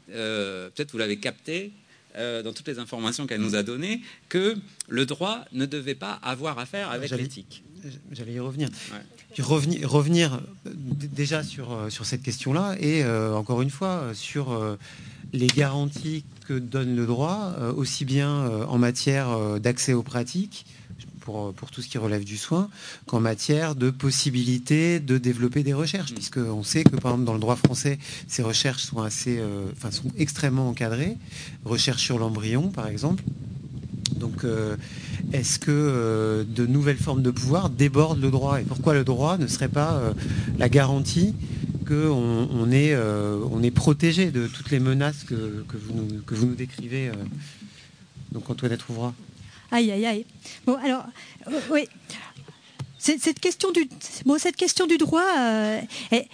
peut-être vous l'avez capté, dans toutes les informations qu'elle nous a données, que le droit ne devait pas avoir affaire avec l'éthique j'allais y revenir. revenir. Revenir euh, déjà sur, euh, sur cette question-là et euh, encore une fois sur les garanties que donne le droit, aussi bien en matière d'accès aux pratiques, pour, pour, tout ce qui relève du soin, qu'en matière de possibilité de développer des recherches, puisqu'on sait que par exemple dans le droit français, ces recherches sont assez, enfin, sont extrêmement encadrées. Recherche sur l'embryon, par exemple. Donc, euh, est-ce que euh, de nouvelles formes de pouvoir débordent le droit? Et pourquoi le droit ne serait pas euh, la garantie qu'on on est, on est protégé de toutes les menaces que, vous, nous, que vous nous décrivez Donc, Antoinette trouvera. Aïe, aïe, aïe. Bon, alors, oui. Cette question du, bon, cette question du droit, euh,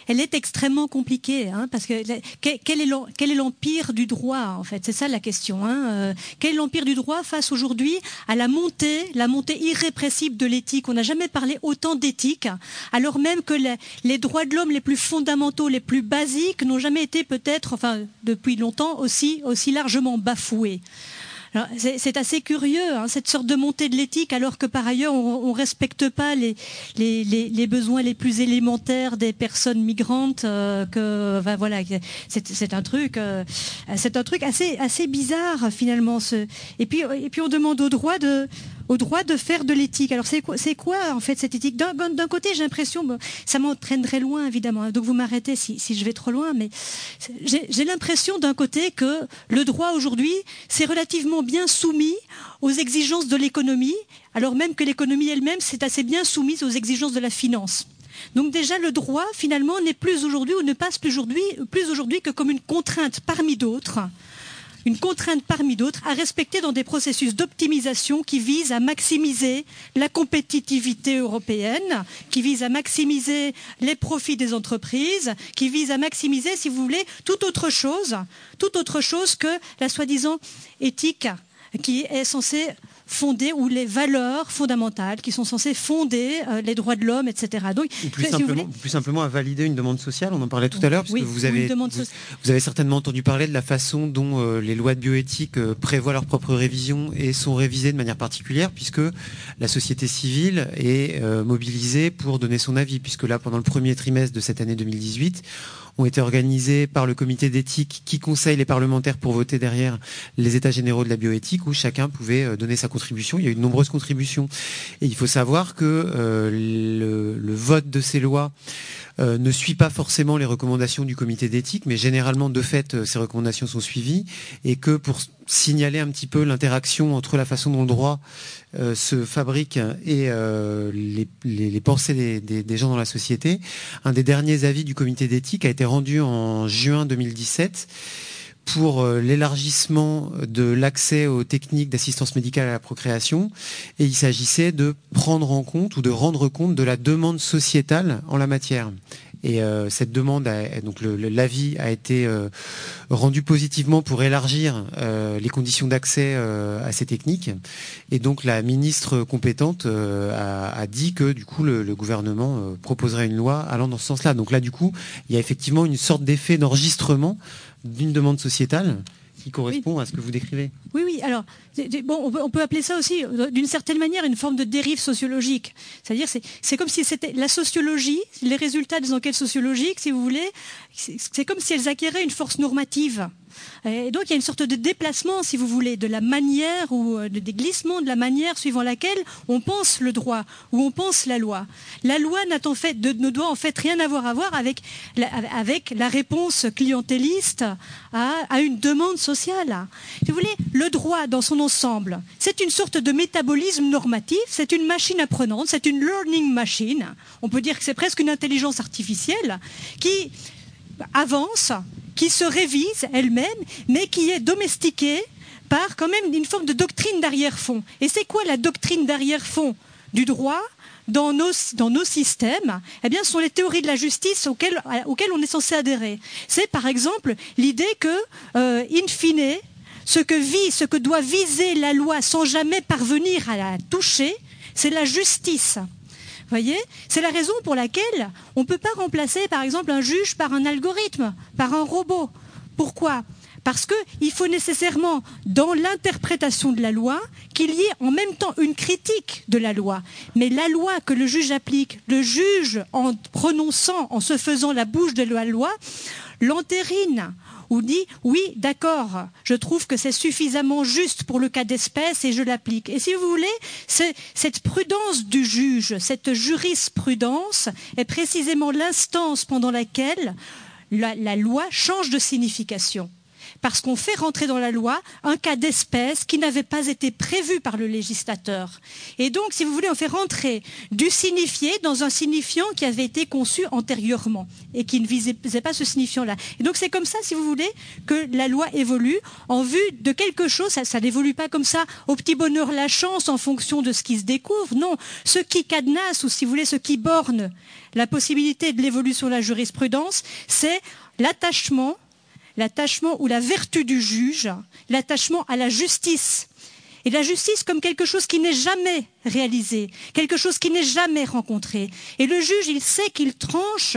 elle, est extrêmement compliquée, hein, parce que quel est l'empire du droit en fait? C'est ça la question. Hein, euh, quel est l'empire du droit face aujourd'hui à la montée, la montée irrépressible de l'éthique? On n'a jamais parlé autant d'éthique, alors même que les, les droits de l'homme les plus fondamentaux, les plus basiques, n'ont jamais été peut-être, enfin depuis longtemps, aussi aussi largement bafoués. C'est assez curieux, hein, cette sorte de montée de l'éthique, alors que par ailleurs, on ne respecte pas les, besoins les plus élémentaires des personnes migrantes. Euh, que, voilà, c'est un truc, euh, un truc assez, bizarre finalement. Et puis, et puis on demande au droit de au droit de faire de l'éthique. Alors c'est quoi, en fait cette éthique? D'un côté, j'ai l'impression, ça m'entraînerait loin évidemment, hein, donc vous m'arrêtez si, je vais trop loin, mais j'ai l'impression d'un côté que le droit aujourd'hui, c'est relativement bien soumis aux exigences de l'économie, alors même que l'économie elle-même, c'est assez bien soumise aux exigences de la finance. Donc déjà, le droit, finalement, n'est plus aujourd'hui ou ne passe plus aujourd'hui que comme une contrainte parmi d'autres une contrainte parmi d'autres à respecter dans des processus d'optimisation qui visent à maximiser la compétitivité européenne, qui visent à maximiser les profits des entreprises, qui visent à maximiser, si vous voulez, toute autre chose, toute autre chose que la soi-disant éthique qui est censée fonder ou les valeurs fondamentales qui sont censées fonder euh, les droits de l'homme, etc. Donc, plus, simplement, plus, simplement, à valider une demande sociale, on en parlait tout à l'heure, puisque vous, avez, vous, avez certainement entendu parler de la façon dont euh, les lois de bioéthique euh, prévoient leur propre révision et sont révisées de manière particulière, puisque la société civile est mobilisée pour donner son avis, puisque là, pendant le premier trimestre de cette année 2018, ont été organisés par le comité d'éthique qui conseille les parlementaires pour voter derrière les états généraux de la bioéthique où chacun pouvait euh, donner sa contribution. Il y a eu de nombreuses contributions. Et il faut savoir que euh, le, vote de ces lois euh, ne suit pas forcément les recommandations du comité d'éthique, mais généralement, de fait, ces recommandations sont suivies, et que pour signaler un petit peu l'interaction entre la façon dont le droit euh, se fabrique et euh, les, pensées des, gens dans la société. Un des derniers avis du comité d'éthique a été rendu en juin 2017 pour euh, l'élargissement de l'accès aux techniques d'assistance médicale à la procréation et il s'agissait de prendre en compte ou de rendre compte de la demande sociétale en la matière. Et euh, cette demande, donc l'avis a été euh, rendu positivement pour élargir euh, les conditions d'accès à ces techniques. Et donc la ministre compétente a, dit que du coup le, le gouvernement proposerait une loi allant dans ce sens-là. Donc là du coup, il y a effectivement une sorte d'effet d'enregistrement d'une demande sociétale qui correspond à ce que vous décrivez. Oui, oui. Alors, on peut, appeler ça aussi, euh, d'une certaine manière, une forme de dérive sociologique. C'est-à-dire, c'est comme si c'était la sociologie, les résultats des enquêtes sociologiques, si vous voulez, c'est comme si elles acquéraient une force normative. Et donc il y a une sorte de déplacement, si vous voulez, de la manière ou euh, des glissements de la manière suivant laquelle on pense le droit ou on pense la loi. La loi en fait, ne doit en fait rien avoir à voir avec la, réponse clientéliste à une demande sociale. Si vous voulez, le droit dans son ensemble, c'est une sorte de métabolisme normatif, c'est une machine apprenante, c'est une learning machine. On peut dire que c'est presque une intelligence artificielle qui avance qui se révise elle-même, mais qui est domestiquée par quand même une forme de doctrine d'arrière-fond. Et c'est quoi la doctrine d'arrière-fond du droit dans nos, systèmes, eh bien, ce sont les théories de la justice auxquelles, auxquelles on est censé adhérer. C'est par exemple l'idée que, euh, in fine, ce que vit, ce que doit viser la loi sans jamais parvenir à la toucher, c'est la justice voyez C'est la raison pour laquelle on ne peut pas remplacer, par exemple, un juge par un algorithme, par un robot. Pourquoi? Parce qu'il faut nécessairement, dans l'interprétation de la loi, qu'il y ait en même temps une critique de la loi. Mais la loi que le juge applique, le juge, en prononçant, en se faisant la bouche de la loi, l'entérine ou dit oui, d'accord, je trouve que c'est suffisamment juste pour le cas d'espèce et je l'applique. Et si vous voulez, cette prudence du juge, cette jurisprudence est précisément l'instance pendant laquelle la loi change de signification parce qu'on fait rentrer dans la loi un cas d'espèce qui n'avait pas été prévu par le législateur. Et donc, si vous voulez, on fait rentrer du signifié dans un signifiant qui avait été conçu antérieurement et qui ne visait pas ce signifiant-là. Et donc, c'est comme ça, si vous voulez, que la loi évolue en vue de quelque chose. Ça, n'évolue pas comme ça au petit bonheur la chance en fonction de ce qui se découvre. Non, ce qui cadenasse ou, si vous voulez, ce qui borne la possibilité de l'évolution de la jurisprudence, c'est l'attachement l'attachement ou la vertu du juge, l'attachement à la justice. Et la justice comme quelque chose qui n'est jamais réalisé, quelque chose qui n'est jamais rencontré. Et le juge, il sait qu'il tranche,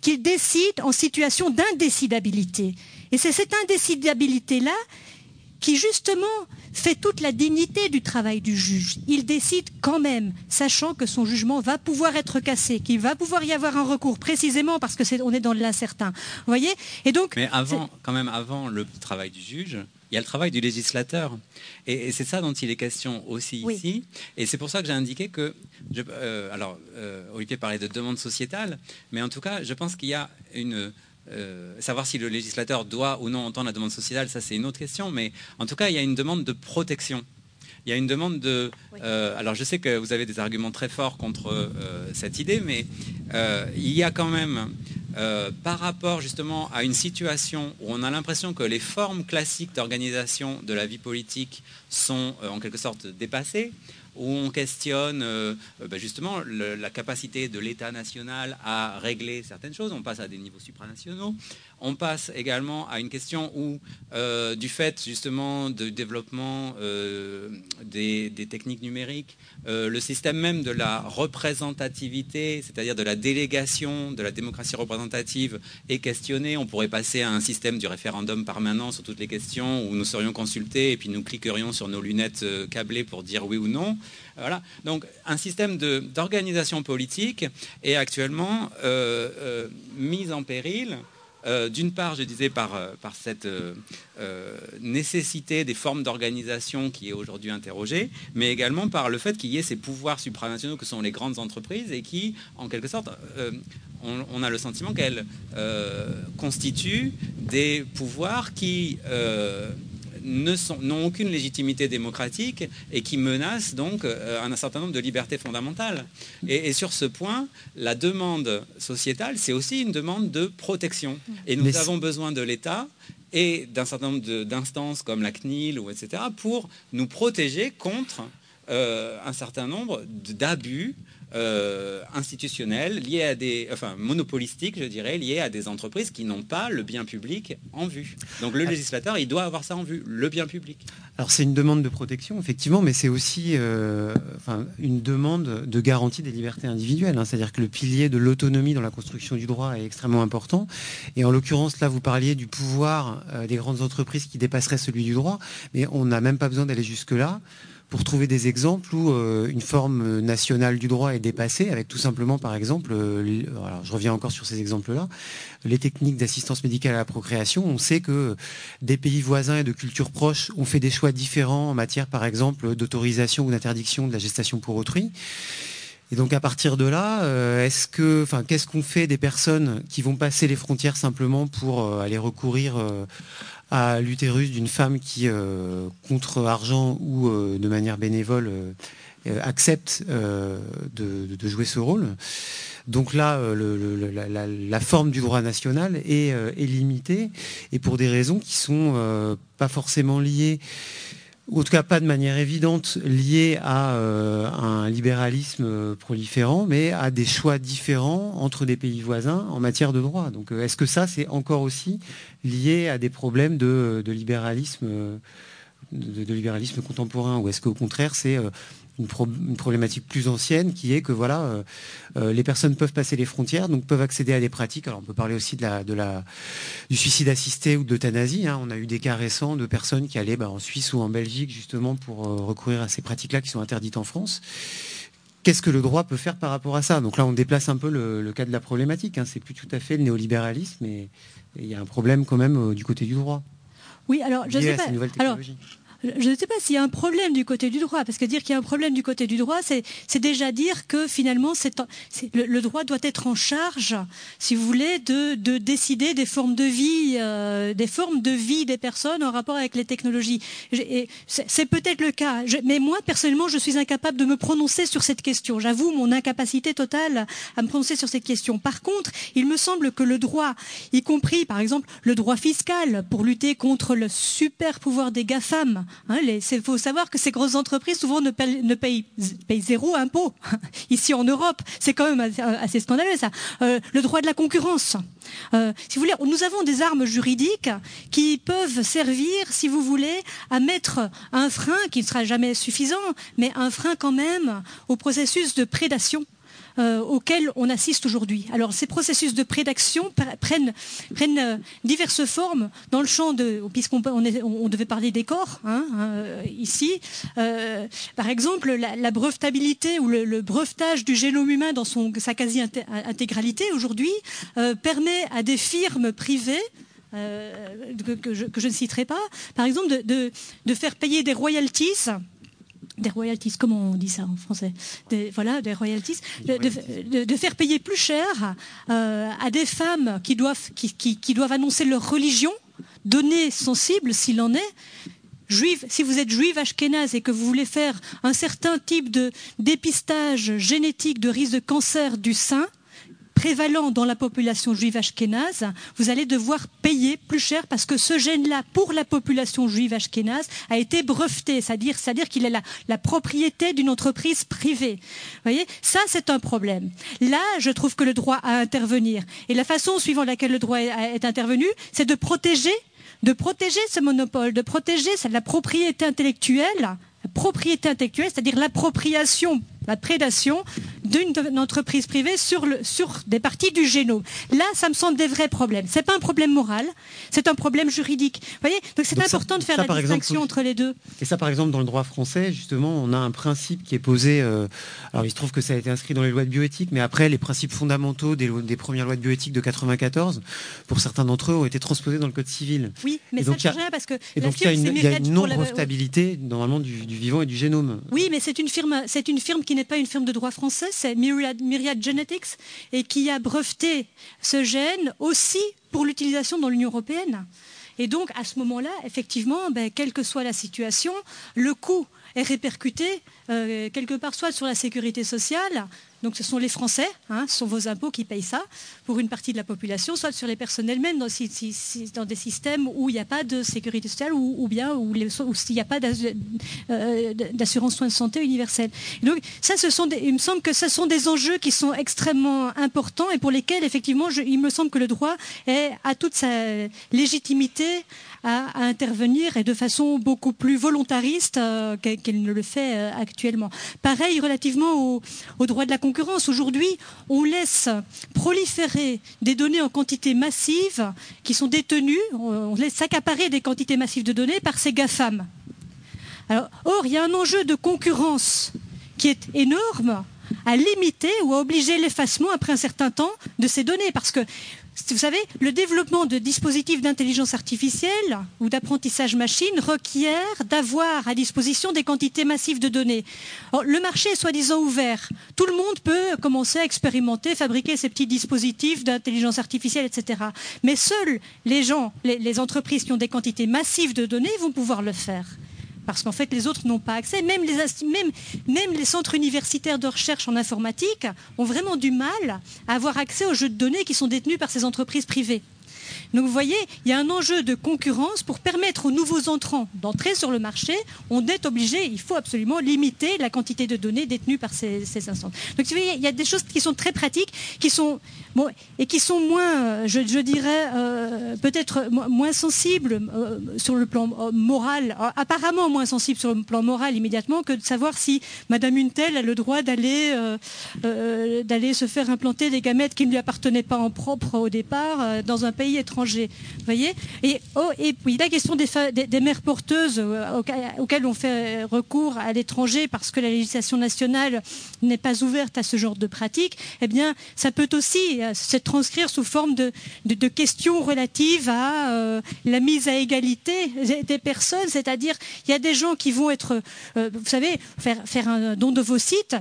qu'il décide en situation d'indécidabilité. Et c'est cette indécidabilité-là qui, justement, fait toute la dignité du travail du juge. Il décide quand même, sachant que son jugement va pouvoir être cassé, qu'il va pouvoir y avoir un recours, précisément parce que c'est on est dans l'incertain. Vous voyez? Et donc. Mais avant, quand même, avant le travail du juge, il y a le travail du législateur. Et, c'est ça dont il est question aussi ici. Et c'est pour ça que j'ai indiqué que, euh, alors, euh, Olivier parlait de demande sociétale, mais en tout cas, je pense qu'il y a une... Euh, savoir si le législateur doit ou non entendre la demande sociétale, ça c'est une autre question, mais en tout cas, il y a une demande de protection. Il y a une demande de... alors je sais que vous avez des arguments très forts contre cette idée, mais il y a quand même euh, par rapport justement à une situation où on a l'impression que les formes classiques d'organisation de la vie politique sont euh, en quelque sorte dépassées, où on questionne euh, bah, justement la capacité de l'État national à régler certaines choses, on passe à des niveaux supranationaux, on passe également à une question où, euh, du fait justement du développement euh, des, techniques numériques, euh, le système même de la représentativité, c'est-à-dire de la délégation, de la démocratie représentative, est questionné. On pourrait passer à un système du référendum permanent sur toutes les questions où nous serions consultés et puis nous cliquerions sur nos lunettes câblées pour dire oui ou non. Voilà. Donc un système d'organisation politique est actuellement mis en péril euh, d'une part, je disais, par, euh, cette euh, nécessité des formes d'organisation qui est aujourd'hui interrogée, mais également par le fait qu'il y ait ces pouvoirs supranationaux que sont les grandes entreprises et qui, en quelque sorte, on, a le sentiment qu'elles constituent des pouvoirs qui n'ont aucune légitimité démocratique et qui menacent donc euh, un certain nombre de libertés fondamentales. Et, sur ce point, la demande sociétale, c'est aussi une demande de protection. Et nous avons besoin de l'État et d'un certain nombre d'instances comme la CNIL ou etc. pour nous protéger contre euh, un certain nombre d'abus euh, institutionnels liés à des, enfin monopolistiques, je dirais, liés à des entreprises qui n'ont pas le bien public en vue. Donc le législateur, il doit avoir ça en vue, le bien public. Alors c'est une demande de protection, effectivement, mais c'est aussi euh, enfin, une demande de garantie des libertés individuelles. Hein. C'est-à-dire que le pilier de l'autonomie dans la construction du droit est extrêmement important. Et en l'occurrence, là, vous parliez du pouvoir euh, des grandes entreprises qui dépasserait celui du droit, mais on n'a même pas besoin d'aller jusque-là pour trouver des exemples où euh, une forme nationale du droit est dépassée, avec tout simplement, par exemple, euh, je reviens encore sur ces exemples-là, les techniques d'assistance médicale à la procréation. On sait que des pays voisins et de cultures proches ont fait des choix différents en matière, par exemple, d'autorisation ou d'interdiction de la gestation pour autrui. Et donc à partir de là, euh, est-ce que, enfin, qu'est-ce qu'on fait des personnes qui vont passer les frontières simplement pour aller recourir à l'utérus d'une femme qui, euh, contre argent ou euh, de manière bénévole, euh, accepte de, jouer ce rôle. Donc là, la, forme du droit national est, limitée et pour des raisons qui sont pas forcément liées en tout cas pas de manière évidente liée à un libéralisme proliférant, mais à des choix différents entre des pays voisins en matière de droit. Donc est-ce que ça, c'est encore aussi lié à des problèmes de, libéralisme de, libéralisme contemporain ou est-ce qu'au contraire c'est euh, une, problématique plus ancienne qui est que voilà, euh, euh, les personnes peuvent passer les frontières, donc peuvent accéder à des pratiques. Alors on peut parler aussi de la, du suicide assisté ou de l'euthanasie. Hein. On a eu des cas récents de personnes qui allaient bah, en Suisse ou en Belgique justement pour recourir à ces pratiques-là qui sont interdites en France. Qu'est-ce que le droit peut faire par rapport à ça? Donc là, on déplace un peu le, cas de la problématique. Hein. C'est plus tout à fait le néolibéralisme, il y a un problème quand même du côté du droit. Oui, alors je sais pas. Alors, je ne sais pas s'il y a un problème du côté du droit, parce que dire qu'il y a un problème du côté du droit, c'est déjà dire que finalement, le, droit doit être en charge, si vous voulez, de, décider des formes de vie, euh, des formes de vie des personnes en rapport avec les technologies. C'est peut-être le cas, mais moi personnellement, je suis incapable de me prononcer sur cette question. J'avoue mon incapacité totale à me prononcer sur cette question. Par contre, il me semble que le droit, y compris par exemple le droit fiscal, pour lutter contre le super pouvoir des GAFAM, il hein, faut savoir que ces grosses entreprises souvent ne payent, zéro impôt. [laughs] Ici en Europe, c'est quand même assez, scandaleux ça. Euh, le droit de la concurrence. Euh, si vous voulez, nous avons des armes juridiques qui peuvent servir, si vous voulez, à mettre un frein qui ne sera jamais suffisant, mais un frein quand même au processus de prédation auxquels on assiste aujourd'hui. Alors ces processus de prédation prennent, prennent diverses formes dans le champ de, puisqu'on on, devait parler des corps hein, ici. par exemple, la, brevetabilité ou le, brevetage du génome humain dans sa quasi-intégralité aujourd'hui permet à des firmes privées euh, que, je, ne citerai pas, par exemple de, faire payer des royalties des royalties, comment on dit ça en français. Des, Voilà, des royalties, de, faire payer plus cher euh, à des femmes qui doivent, qui, doivent annoncer leur religion, données sensibles s'il en est. Juive, si vous êtes juive ashkénaze et que vous voulez faire un certain type de dépistage génétique de risque de cancer du sein, prévalent dans la population juive ashkénaze, vous allez devoir payer plus cher parce que ce gène-là, pour la population juive ashkénaze, a été breveté, c'est-à-dire, qu'il est la, la propriété d'une entreprise privée. Vous voyez, ça c'est un problème. Là, je trouve que le droit à intervenir et la façon suivant laquelle le droit est intervenu, c'est de protéger de protéger ce monopole, de protéger la propriété intellectuelle, la propriété intellectuelle, c'est-à-dire l'appropriation la prédation d'une entreprise privée sur, le, sur des parties du génome. Là, ça me semble des vrais problèmes. Ce n'est pas un problème moral, c'est un problème juridique. Vous voyez? Donc c'est important de faire la distinction entre les deux. Et ça, par exemple, dans le droit français, justement, on a un principe qui est posé. Euh, alors, il se trouve que ça a été inscrit dans les lois de bioéthique, mais après, les principes fondamentaux des, des premières lois de bioéthique de 94, pour certains d'entre eux, ont été transposés dans le code civil. Oui, mais ça ne change rien parce que. Et donc, il y a une, non-brevetabilité, normalement, du, du, vivant et du génome. Oui, mais c'est une firme, c'est une firme qui n'est pas une firme de droit français, c'est Myriad, Genetics, et qui a breveté ce gène aussi pour l'utilisation dans l'Union européenne. Et donc, à ce moment-là, effectivement, ben, quelle que soit la situation, le coût est répercuté euh, quelque part soit sur la sécurité sociale, donc ce sont les Français, hein, ce sont vos impôts qui payent ça pour une partie de la population, soit sur les personnes elles-mêmes dans, des systèmes où il n'y a pas de sécurité sociale ou, bien où, s'il n'y a pas euh, d'assurance soins de santé universelle. donc ça, ce sont il me semble que ce sont des enjeux qui sont extrêmement importants et pour lesquels effectivement il me semble que le droit est, a toute sa légitimité à, intervenir et de façon beaucoup plus volontariste euh, qu'elle ne le fait euh, actuellement. Pareil relativement au, droit de la concurrence. Aujourd'hui, on laisse proliférer des données en quantité massive qui sont détenues, on laisse s'accaparer des quantités massives de données par ces GAFAM. Or, il y a un enjeu de concurrence qui est énorme à limiter ou à obliger l'effacement après un certain temps de ces données. Parce que vous savez, le développement de dispositifs d'intelligence artificielle ou d'apprentissage machine requiert d'avoir à disposition des quantités massives de données. le marché est soi-disant ouvert. Tout le monde peut commencer à expérimenter, fabriquer ces petits dispositifs d'intelligence artificielle, etc. Mais seuls les gens, les entreprises qui ont des quantités massives de données vont pouvoir le faire parce qu'en fait les autres n'ont pas accès. Même les, centres universitaires de recherche en informatique ont vraiment du mal à avoir accès aux jeux de données qui sont détenus par ces entreprises privées. Donc vous voyez, il y a un enjeu de concurrence pour permettre aux nouveaux entrants d'entrer sur le marché. On est obligé, il faut absolument limiter la quantité de données détenues par ces, instances. Donc vous voyez, il y a des choses qui sont très pratiques, qui sont et qui sont moins, je, dirais, euh, peut-être moins sensibles euh, sur le plan euh, moral, apparemment moins sensibles sur le plan moral immédiatement que de savoir si Madame Untel a le droit d'aller se faire implanter des gamètes qui ne lui appartenaient pas en propre au départ dans un pays étranger voyez et, oh, et puis la question des, mères porteuses euh, auxquelles on fait recours à l'étranger parce que la législation nationale n'est pas ouverte à ce genre de pratique, eh bien, ça peut aussi euh, se transcrire sous forme de, questions relatives à euh, la mise à égalité des personnes, c'est-à-dire il y a des gens qui vont être, vous savez, faire, faire un don de vos sites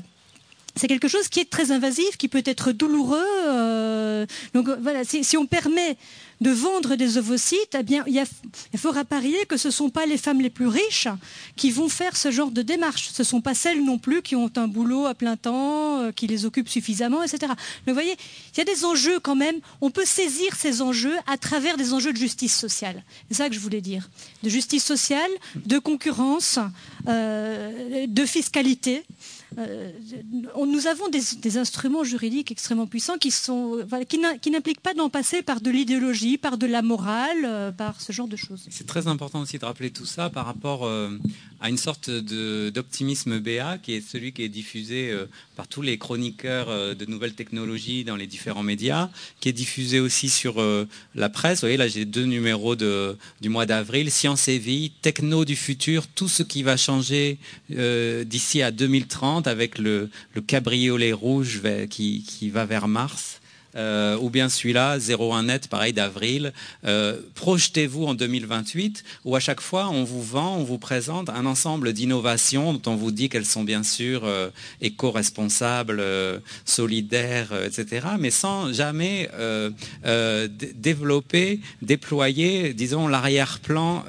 c'est quelque chose qui est très invasif, qui peut être douloureux. donc voilà, si, on permet de vendre des ovocytes, eh il, faudra parier que ce ne sont pas les femmes les plus riches qui vont faire ce genre de démarche. Ce ne sont pas celles non plus qui ont un boulot à plein temps, euh, qui les occupent suffisamment, etc. Mais vous voyez, il y a des enjeux quand même. On peut saisir ces enjeux à travers des enjeux de justice sociale. C'est ça que je voulais dire. De justice sociale, de concurrence, euh, de fiscalité. Nous avons des, instruments juridiques extrêmement puissants qui, sont, qui n'impliquent pas d'en passer par de l'idéologie, par de la morale, par ce genre de choses. C'est très important aussi de rappeler tout ça par rapport à une sorte d'optimisme BA qui est celui qui est diffusé par tous les chroniqueurs de nouvelles technologies dans les différents médias, qui est diffusé aussi sur la presse. Vous voyez, là j'ai deux numéros du mois d'avril, Science et Vie, Techno du futur, tout ce qui va changer d'ici à 2030 avec le, cabriolet rouge qui, va vers Mars. Euh, ou bien celui-là, 01 net, pareil d'avril. Euh, projetez-vous en 2028, où à chaque fois on vous vend, on vous présente un ensemble d'innovations dont on vous dit qu'elles sont bien sûr euh, éco-responsables, solidaires, etc., mais sans jamais développer, déployer, disons, l'arrière-plan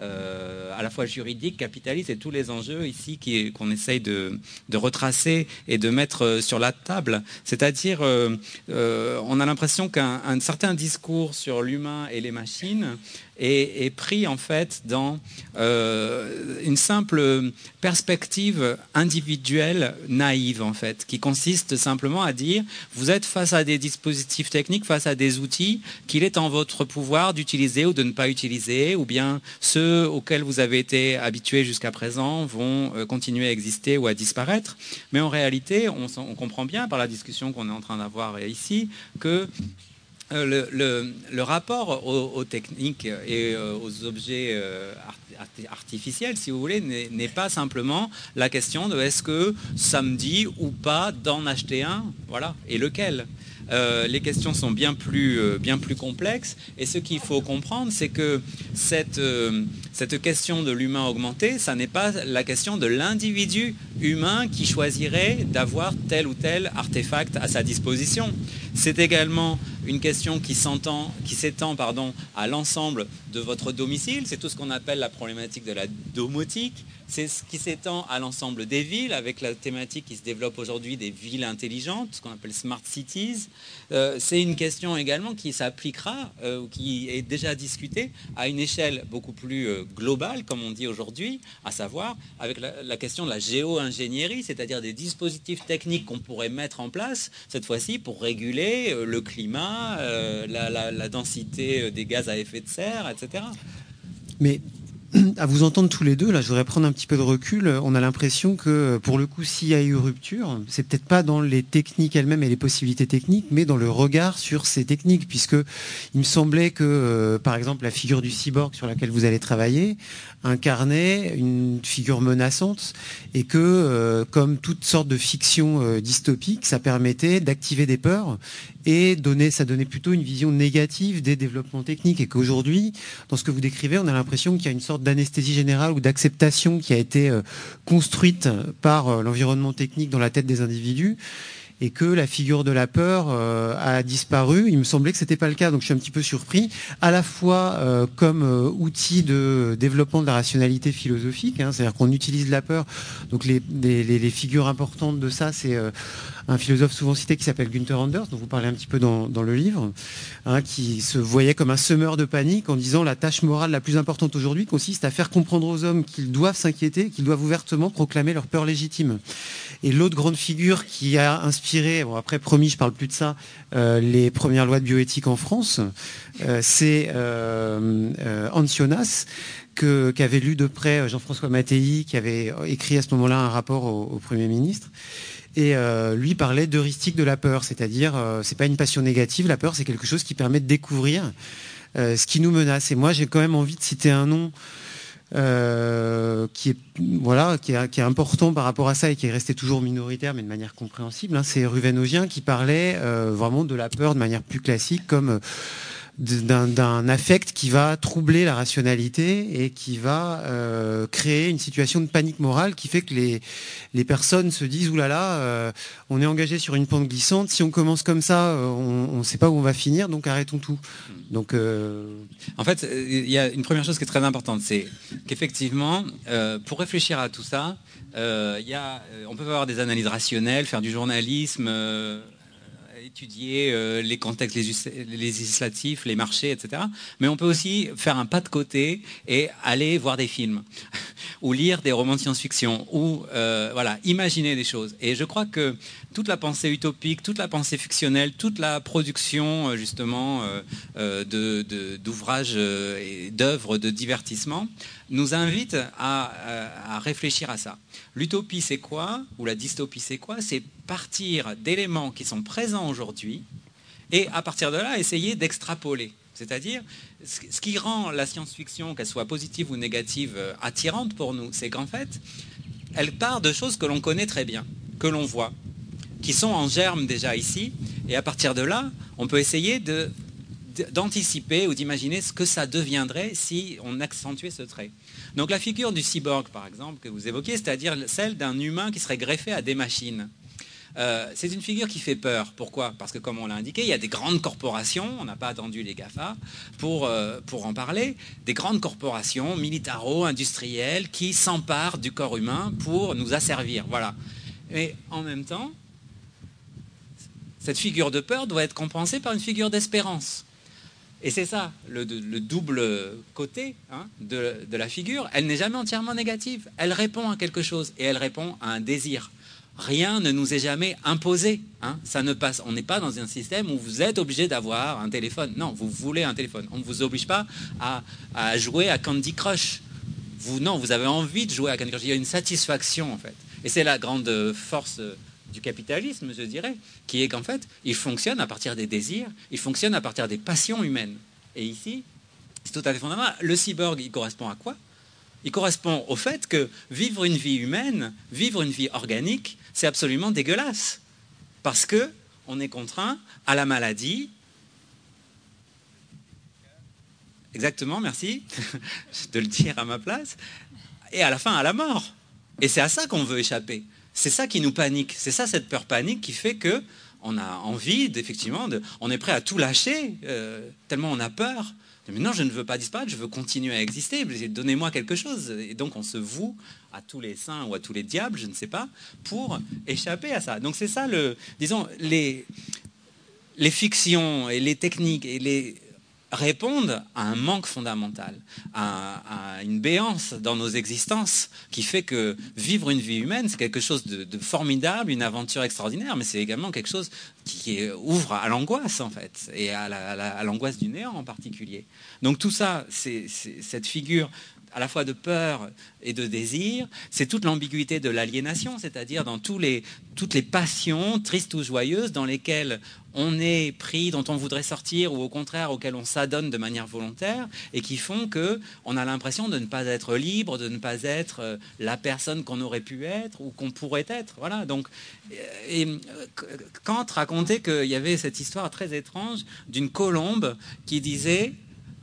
euh, à la fois juridique, capitaliste et tous les enjeux ici qu'on essaye de, retracer et de mettre euh, sur la table. C'est-à-dire, euh, on a l'impression qu'un certain discours sur l'humain et les machines est, pris en fait dans euh, une simple perspective individuelle naïve en fait, qui consiste simplement à dire vous êtes face à des dispositifs techniques, face à des outils qu'il est en votre pouvoir d'utiliser ou de ne pas utiliser, ou bien ceux auxquels vous avez été habitués jusqu'à présent vont euh, continuer à exister ou à disparaître. Mais en réalité, on comprend bien par la discussion qu'on est en train d'avoir ici que euh, le, rapport aux, techniques et euh, aux objets euh, artificiels, si vous voulez, n'est pas simplement la question de est-ce que ça me dit ou pas d'en acheter un, voilà, et lequel? Euh, les questions sont bien plus, euh, bien plus complexes. Et ce qu'il faut comprendre, c'est que cette, euh, cette question de l'humain augmenté, ça n'est pas la question de l'individu humain qui choisirait d'avoir tel ou tel artefact à sa disposition. C'est également une question qui s'étend à l'ensemble de votre domicile. C'est tout ce qu'on appelle la problématique de la domotique. C'est ce qui s'étend à l'ensemble des villes, avec la thématique qui se développe aujourd'hui des villes intelligentes, ce qu'on appelle smart cities. Euh, c'est une question également qui s'appliquera, euh, qui est déjà discutée à une échelle beaucoup plus euh, globale, comme on dit aujourd'hui, à savoir avec la, question de la géo-ingénierie, c'est-à-dire des dispositifs techniques qu'on pourrait mettre en place, cette fois-ci, pour réguler le climat, la, la, densité des gaz à effet de serre, etc. Mais à vous entendre tous les deux, là, je voudrais prendre un petit peu de recul. On a l'impression que, pour le coup, s'il y a eu rupture, c'est peut-être pas dans les techniques elles-mêmes et les possibilités techniques, mais dans le regard sur ces techniques, puisque il me semblait que, euh, par exemple, la figure du cyborg sur laquelle vous allez travailler incarnait une figure menaçante et que, euh, comme toute sorte de fiction euh, dystopique, ça permettait d'activer des peurs et ça donnait plutôt une vision négative des développements techniques et qu'aujourd'hui, dans ce que vous décrivez, on a l'impression qu'il y a une sorte d'anesthésie générale ou d'acceptation qui a été euh, construite par l'environnement technique dans la tête des individus et que la figure de la peur euh, a disparu. Il me semblait que ce n'était pas le cas, donc je suis un petit peu surpris, à la fois euh, comme euh, outil de développement de la rationalité philosophique, hein, c'est-à-dire qu'on utilise la peur. Donc les, figures importantes de ça, c'est un philosophe souvent cité qui s'appelle Günther Anders, dont vous parlez un petit peu dans, le livre, hein, qui se voyait comme un semeur de panique en disant la tâche morale la plus importante aujourd'hui consiste à faire comprendre aux hommes qu'ils doivent s'inquiéter, qu'ils doivent ouvertement proclamer leur peur légitime. Et l'autre grande figure qui a inspiré, bon après promis, je parle plus de ça, euh, les premières lois de bioéthique en France, euh, c'est euh, Ancionas, qu'avait lu de près Jean-François Mattei, qui avait écrit à ce moment-là un rapport au Premier ministre et euh, lui parlait d'heuristique de la peur, c'est-à-dire euh, c'est pas une passion négative, la peur c'est quelque chose qui permet de découvrir euh, ce qui nous menace. Et moi j'ai quand même envie de citer un nom qui est voilà qui est, important par rapport à ça et qui est resté toujours minoritaire mais de manière compréhensible. Hein. c'est Ruven Ogien qui parlait vraiment de la peur de manière plus classique comme d'un affect qui va troubler la rationalité et qui va euh, créer une situation de panique morale qui fait que les, les personnes se disent oulala, là là, euh, on est engagé sur une pente glissante, si on commence comme ça, euh, on ne sait pas où on va finir, donc arrêtons tout. Donc, En fait, il y a une première chose qui est très importante, c'est qu'effectivement, pour réfléchir à tout ça, y a, on peut avoir des analyses rationnelles, faire du journalisme étudier euh, les contextes législatifs, les marchés, etc. Mais on peut aussi faire un pas de côté et aller voir des films [laughs] ou lire des romans de science-fiction ou euh, voilà, imaginer des choses. Et je crois que toute la pensée utopique, toute la pensée fictionnelle, toute la production euh, justement d'ouvrages et d'œuvres de divertissement nous invite à, réfléchir à ça. L'utopie, c'est quoi Ou la dystopie, c'est quoi? C'est partir d'éléments qui sont présents aujourd'hui et à partir de là, essayer d'extrapoler. C'est-à-dire, ce qui rend la science-fiction, qu'elle soit positive ou négative, euh, attirante pour nous, c'est qu'en fait, elle part de choses que l'on connaît très bien, que l'on voit, qui sont en germe déjà ici, et à partir de là, on peut essayer de d'anticiper ou d'imaginer ce que ça deviendrait si on accentuait ce trait. Donc la figure du cyborg, par exemple, que vous évoquez, c'est-à-dire celle d'un humain qui serait greffé à des machines. Euh, c'est une figure qui fait peur. Pourquoi? Parce que comme on l'a indiqué, il y a des grandes corporations, on n'a pas attendu les GAFA pour, euh, en parler, des grandes corporations militaro-industrielles qui s'emparent du corps humain pour nous asservir. Voilà. Et en même temps, cette figure de peur doit être compensée par une figure d'espérance. Et c'est ça, le, double côté hein, de, la figure. Elle n'est jamais entièrement négative. Elle répond à quelque chose et elle répond à un désir. Rien ne nous est jamais imposé. Hein. Ça ne passe. On n'est pas dans un système où vous êtes obligé d'avoir un téléphone. Non, vous voulez un téléphone. On ne vous oblige pas à, à, jouer à Candy Crush. Vous, non, vous avez envie de jouer à Candy Crush. Il y a une satisfaction en fait. Et c'est la grande force du capitalisme, je dirais, qui est qu'en fait, il fonctionne à partir des désirs, il fonctionne à partir des passions humaines. Et ici, c'est tout à fait fondamental. Le cyborg, il correspond à quoi? Il correspond au fait que vivre une vie humaine, vivre une vie organique, c'est absolument dégueulasse. Parce que on est contraint à la maladie. Exactement, merci [laughs] de le dire à ma place. Et à la fin, à la mort. Et c'est à ça qu'on veut échapper. C'est ça qui nous panique. C'est ça, cette peur panique qui fait que on a envie, d'effectivement, de, on est prêt à tout lâcher, euh, tellement on a peur. Mais non, je ne veux pas disparaître, je veux continuer à exister. Donnez-moi quelque chose. Et donc, on se voue à tous les saints ou à tous les diables, je ne sais pas, pour échapper à ça. Donc, c'est ça le, disons, les, les fictions et les techniques et les répondent à un manque fondamental, à, une béance dans nos existences qui fait que vivre une vie humaine, c'est quelque chose de, formidable, une aventure extraordinaire, mais c'est également quelque chose qui ouvre à l'angoisse en fait, et à l'angoisse du néant en particulier. Donc tout ça, c'est cette figure à la fois de peur et de désir, c'est toute l'ambiguïté de l'aliénation, c'est-à-dire dans toutes les passions, tristes ou joyeuses, dans lesquelles on est pris, dont on voudrait sortir, ou au contraire auxquelles on s'adonne de manière volontaire, et qui font que on a l'impression de ne pas être libre, de ne pas être euh, la personne qu'on aurait pu être ou qu'on pourrait être. Voilà. Donc, euh, et euh, Kant racontait qu'il y avait cette histoire très étrange d'une colombe qui disait,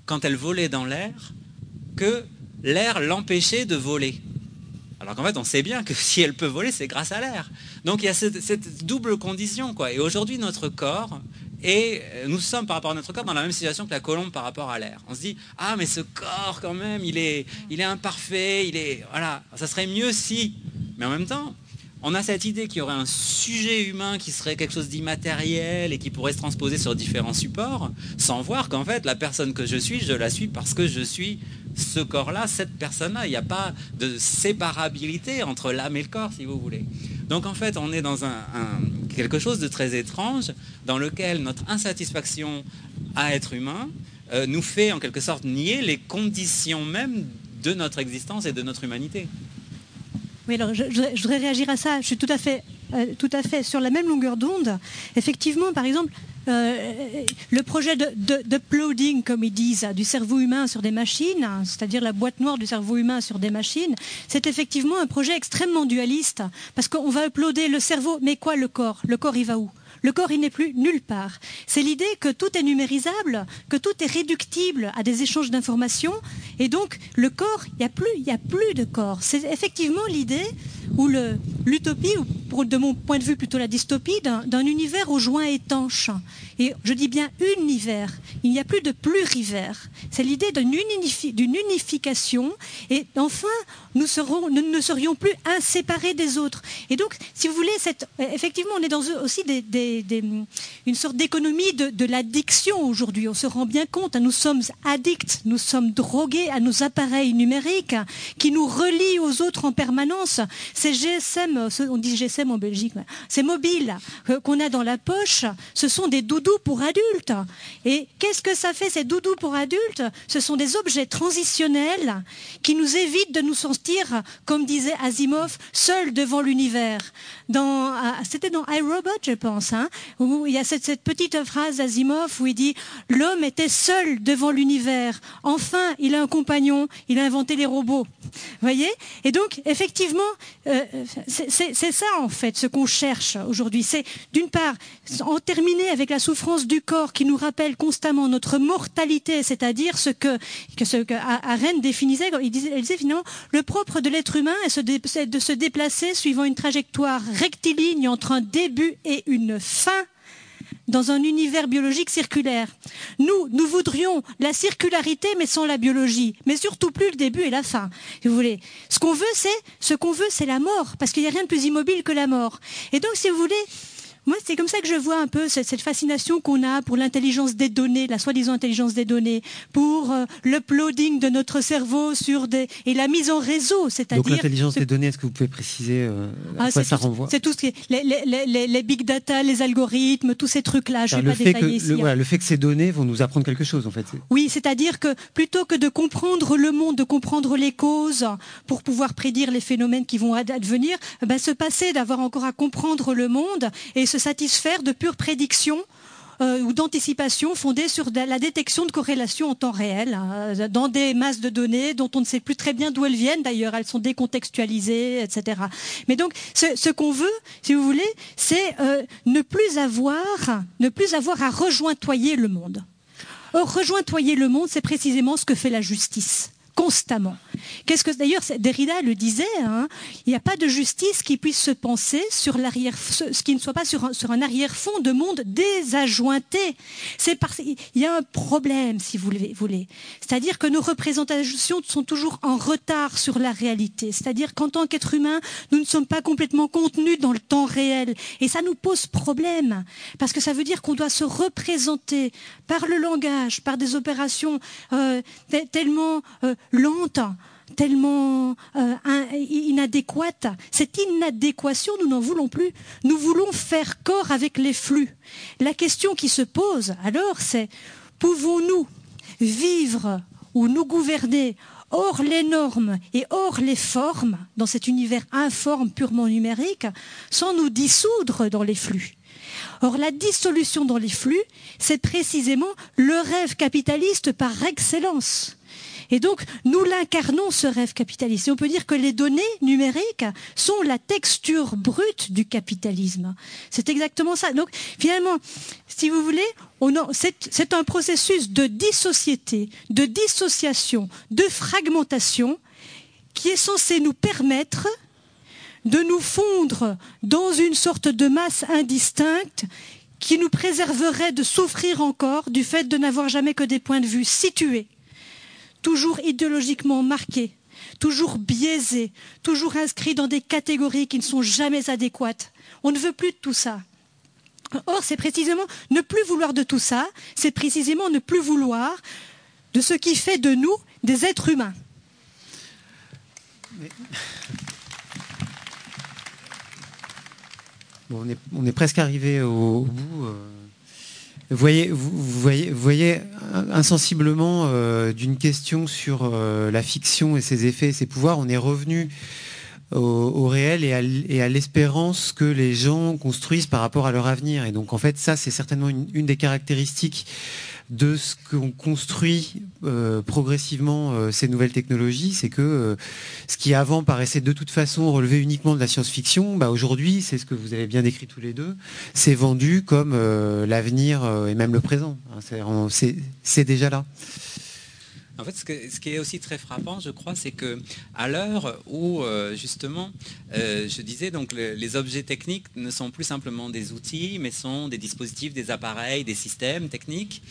quand elle volait dans l'air, que l'air l'empêchait de voler. Alors qu'en fait, on sait bien que si elle peut voler, c'est grâce à l'air. Donc il y a cette, double condition. Quoi. Et aujourd'hui, notre corps, et euh, nous sommes par rapport à notre corps dans la même situation que la colombe par rapport à l'air. On se dit, ah mais ce corps quand même, il est, il est imparfait, il est... Voilà, ça serait mieux si... Mais en même temps, on a cette idée qu'il y aurait un sujet humain qui serait quelque chose d'immatériel et qui pourrait se transposer sur différents supports, sans voir qu'en fait, la personne que je suis, je la suis parce que je suis ce corps-là, cette personne-là. Il n'y a pas de séparabilité entre l'âme et le corps, si vous voulez. Donc en fait, on est dans quelque chose de très étrange dans lequel notre insatisfaction à être humain euh, nous fait en quelque sorte nier les conditions même de notre existence et de notre humanité. Oui, alors je, voudrais réagir à ça. Je suis euh, tout à fait sur la même longueur d'onde. Effectivement, par exemple, euh, le projet de, comme ils disent, du cerveau humain sur des machines, c'est-à-dire la boîte noire du cerveau humain sur des machines, c'est effectivement un projet extrêmement dualiste, parce qu'on va uploader le cerveau, mais quoi le corps? Le corps, il va où? Le corps, il n'est plus nulle part. C'est l'idée que tout est numérisable, que tout est réductible à des échanges d'informations. Et donc, le corps, il n'y a plus de corps. C'est effectivement l'idée ou l'utopie, ou de mon point de vue plutôt la dystopie, d'un univers aux joints étanches. Et je dis bien univers. Il n'y a plus de plurivers. C'est l'idée d'une unification. Et enfin, nous, ne serions plus inséparés des autres. Et donc, si vous voulez, effectivement, on est dans aussi une sorte d'économie de, de l'addiction aujourd'hui. On se rend bien compte, hein, nous sommes addicts, nous sommes drogués à nos appareils numériques qui nous relient aux autres en permanence. Ces GSM, on dit GSM en Belgique, ces mobiles qu'on a dans la poche, ce sont des doudous pour adultes. Et qu'est-ce que ça fait ces doudous pour adultes? Ce sont des objets transitionnels qui nous évitent de nous sentir, comme disait Asimov, seuls devant l'univers. C'était dans iRobot, je pense, hein, où il y a cette, cette petite phrase d'Asimov où il dit L'homme était seul devant l'univers. Enfin, il a un compagnon, il a inventé les robots. voyez? Et donc, effectivement, euh, c'est ça, en fait, ce qu'on cherche aujourd'hui. C'est, d'une part, en terminer avec la souffrance du corps qui nous rappelle constamment notre mortalité, c'est-à-dire ce que, que, ce que Arène définissait, il elle disait finalement, le propre de l'être humain est de se déplacer suivant une trajectoire rectiligne entre un début et une fin dans un univers biologique circulaire. Nous, nous voudrions la circularité mais sans la biologie, mais surtout plus le début et la fin. Si vous voulez, ce qu'on veut, c'est ce qu'on veut, c'est la mort, parce qu'il n'y a rien de plus immobile que la mort. Et donc, si vous voulez, moi, c'est comme ça que je vois un peu cette, fascination qu'on a pour l'intelligence des données, la soi-disant intelligence des données, pour euh, l'uploading de notre cerveau sur des et la mise en réseau, c'est-à-dire. Donc l'intelligence des données, est-ce que vous pouvez préciser euh, à ah, quoi ça renvoie C'est tout ce qui est les, big data, les algorithmes, tous ces trucs-là. Je vais pas détailler ici. Le, hein. le fait que ces données vont nous apprendre quelque chose, en fait. Oui, c'est-à-dire que plutôt que de comprendre le monde, de comprendre les causes pour pouvoir prédire les phénomènes qui vont advenir, ben, se passer d'avoir encore à comprendre le monde et se satisfaire de pures prédictions euh, ou d'anticipation fondées sur la détection de corrélations en temps réel hein, dans des masses de données dont on ne sait plus très bien d'où elles viennent d'ailleurs, elles sont décontextualisées, etc. Mais donc ce, qu'on veut, si vous voulez, c'est euh, ne plus avoir, ne plus avoir à rejointoyer le monde. Or, rejointoyer le monde, c'est précisément ce que fait la justice constamment. Qu'est-ce que d'ailleurs Derrida le disait hein, Il n'y a pas de justice qui puisse se penser sur l'arrière, ce qui ne soit pas sur un, sur un arrière-fond de monde désajouinté. C'est parce il y a un problème, si vous voulez. C'est-à-dire que nos représentations sont toujours en retard sur la réalité. C'est-à-dire qu'en tant qu'être humain, nous ne sommes pas complètement contenus dans le temps réel, et ça nous pose problème parce que ça veut dire qu'on doit se représenter par le langage, par des opérations euh, tellement euh, lente, tellement euh, inadéquate. Cette inadéquation, nous n'en voulons plus. Nous voulons faire corps avec les flux. La question qui se pose alors, c'est pouvons-nous vivre ou nous gouverner hors les normes et hors les formes, dans cet univers informe purement numérique, sans nous dissoudre dans les flux? Or, la dissolution dans les flux, c'est précisément le rêve capitaliste par excellence. Et donc, nous l'incarnons, ce rêve capitaliste. Et on peut dire que les données numériques sont la texture brute du capitalisme. C'est exactement ça. Donc, finalement, si vous voulez, c'est un processus de dissociété, de dissociation, de fragmentation qui est censé nous permettre de nous fondre dans une sorte de masse indistincte qui nous préserverait de souffrir encore du fait de n'avoir jamais que des points de vue situés toujours idéologiquement marqués, toujours biaisés, toujours inscrits dans des catégories qui ne sont jamais adéquates. On ne veut plus de tout ça. Or, c'est précisément ne plus vouloir de tout ça, c'est précisément ne plus vouloir de ce qui fait de nous des êtres humains. on, est, presque arrivé au, bout. Euh, vous voyez, insensiblement euh, d'une question sur euh, la fiction et ses effets et ses pouvoirs, on est revenu au, réel et à, l'espérance que les gens construisent par rapport à leur avenir. Et donc en fait, ça, c'est certainement une des caractéristiques de ce qu'on construit euh, progressivement euh, ces nouvelles technologies, c'est que euh, ce qui avant paraissait de toute façon relever uniquement de la science-fiction, bah, aujourd'hui, c'est ce que vous avez bien décrit tous les deux, c'est vendu comme l'avenir et même le présent. Hein, c'est déjà là. En fait, ce, qui est aussi très frappant, je crois, c'est que à l'heure où euh, justement, euh, je disais donc les objets techniques ne sont plus simplement des outils, mais sont des dispositifs, des appareils, des systèmes techniques.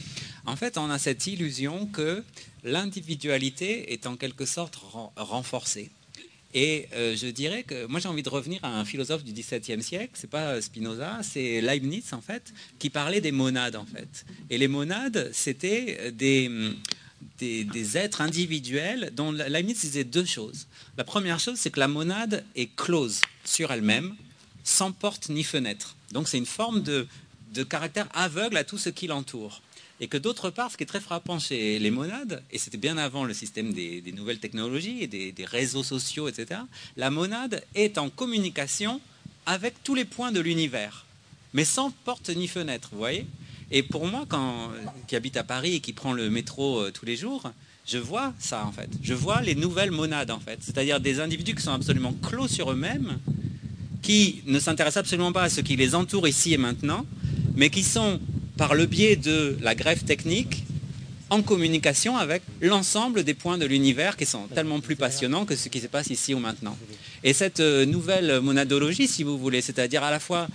En fait, on a cette illusion que l'individualité est en quelque sorte renforcée. Et euh, je dirais que moi j'ai envie de revenir à un philosophe du XVIIe siècle, c'est pas Spinoza, c'est Leibniz en fait, qui parlait des monades en fait. Et les monades, c'était des, des, êtres individuels dont Leibniz disait deux choses. La première chose, c'est que la monade est close sur elle-même, sans porte ni fenêtre. Donc c'est une forme de, de caractère aveugle à tout ce qui l'entoure et que d'autre part, ce qui est très frappant chez les monades, et c'était bien avant le système des, nouvelles technologies et des, réseaux sociaux, etc., la monade est en communication avec tous les points de l'univers, mais sans porte ni fenêtre, vous voyez? Et pour moi, qui habite à Paris et qui prend le métro euh, tous les jours, je vois ça en fait. Je vois les nouvelles monades en fait, c'est-à-dire des individus qui sont absolument clos sur eux-mêmes, qui ne s'intéressent absolument pas à ce qui les entoure ici et maintenant, mais qui sont par le biais de la greffe technique en communication avec l'ensemble des points de l'univers qui sont tellement plus passionnants que ce qui se passe ici ou maintenant. Et cette euh, nouvelle monadologie, si vous voulez, c'est-à-dire à la fois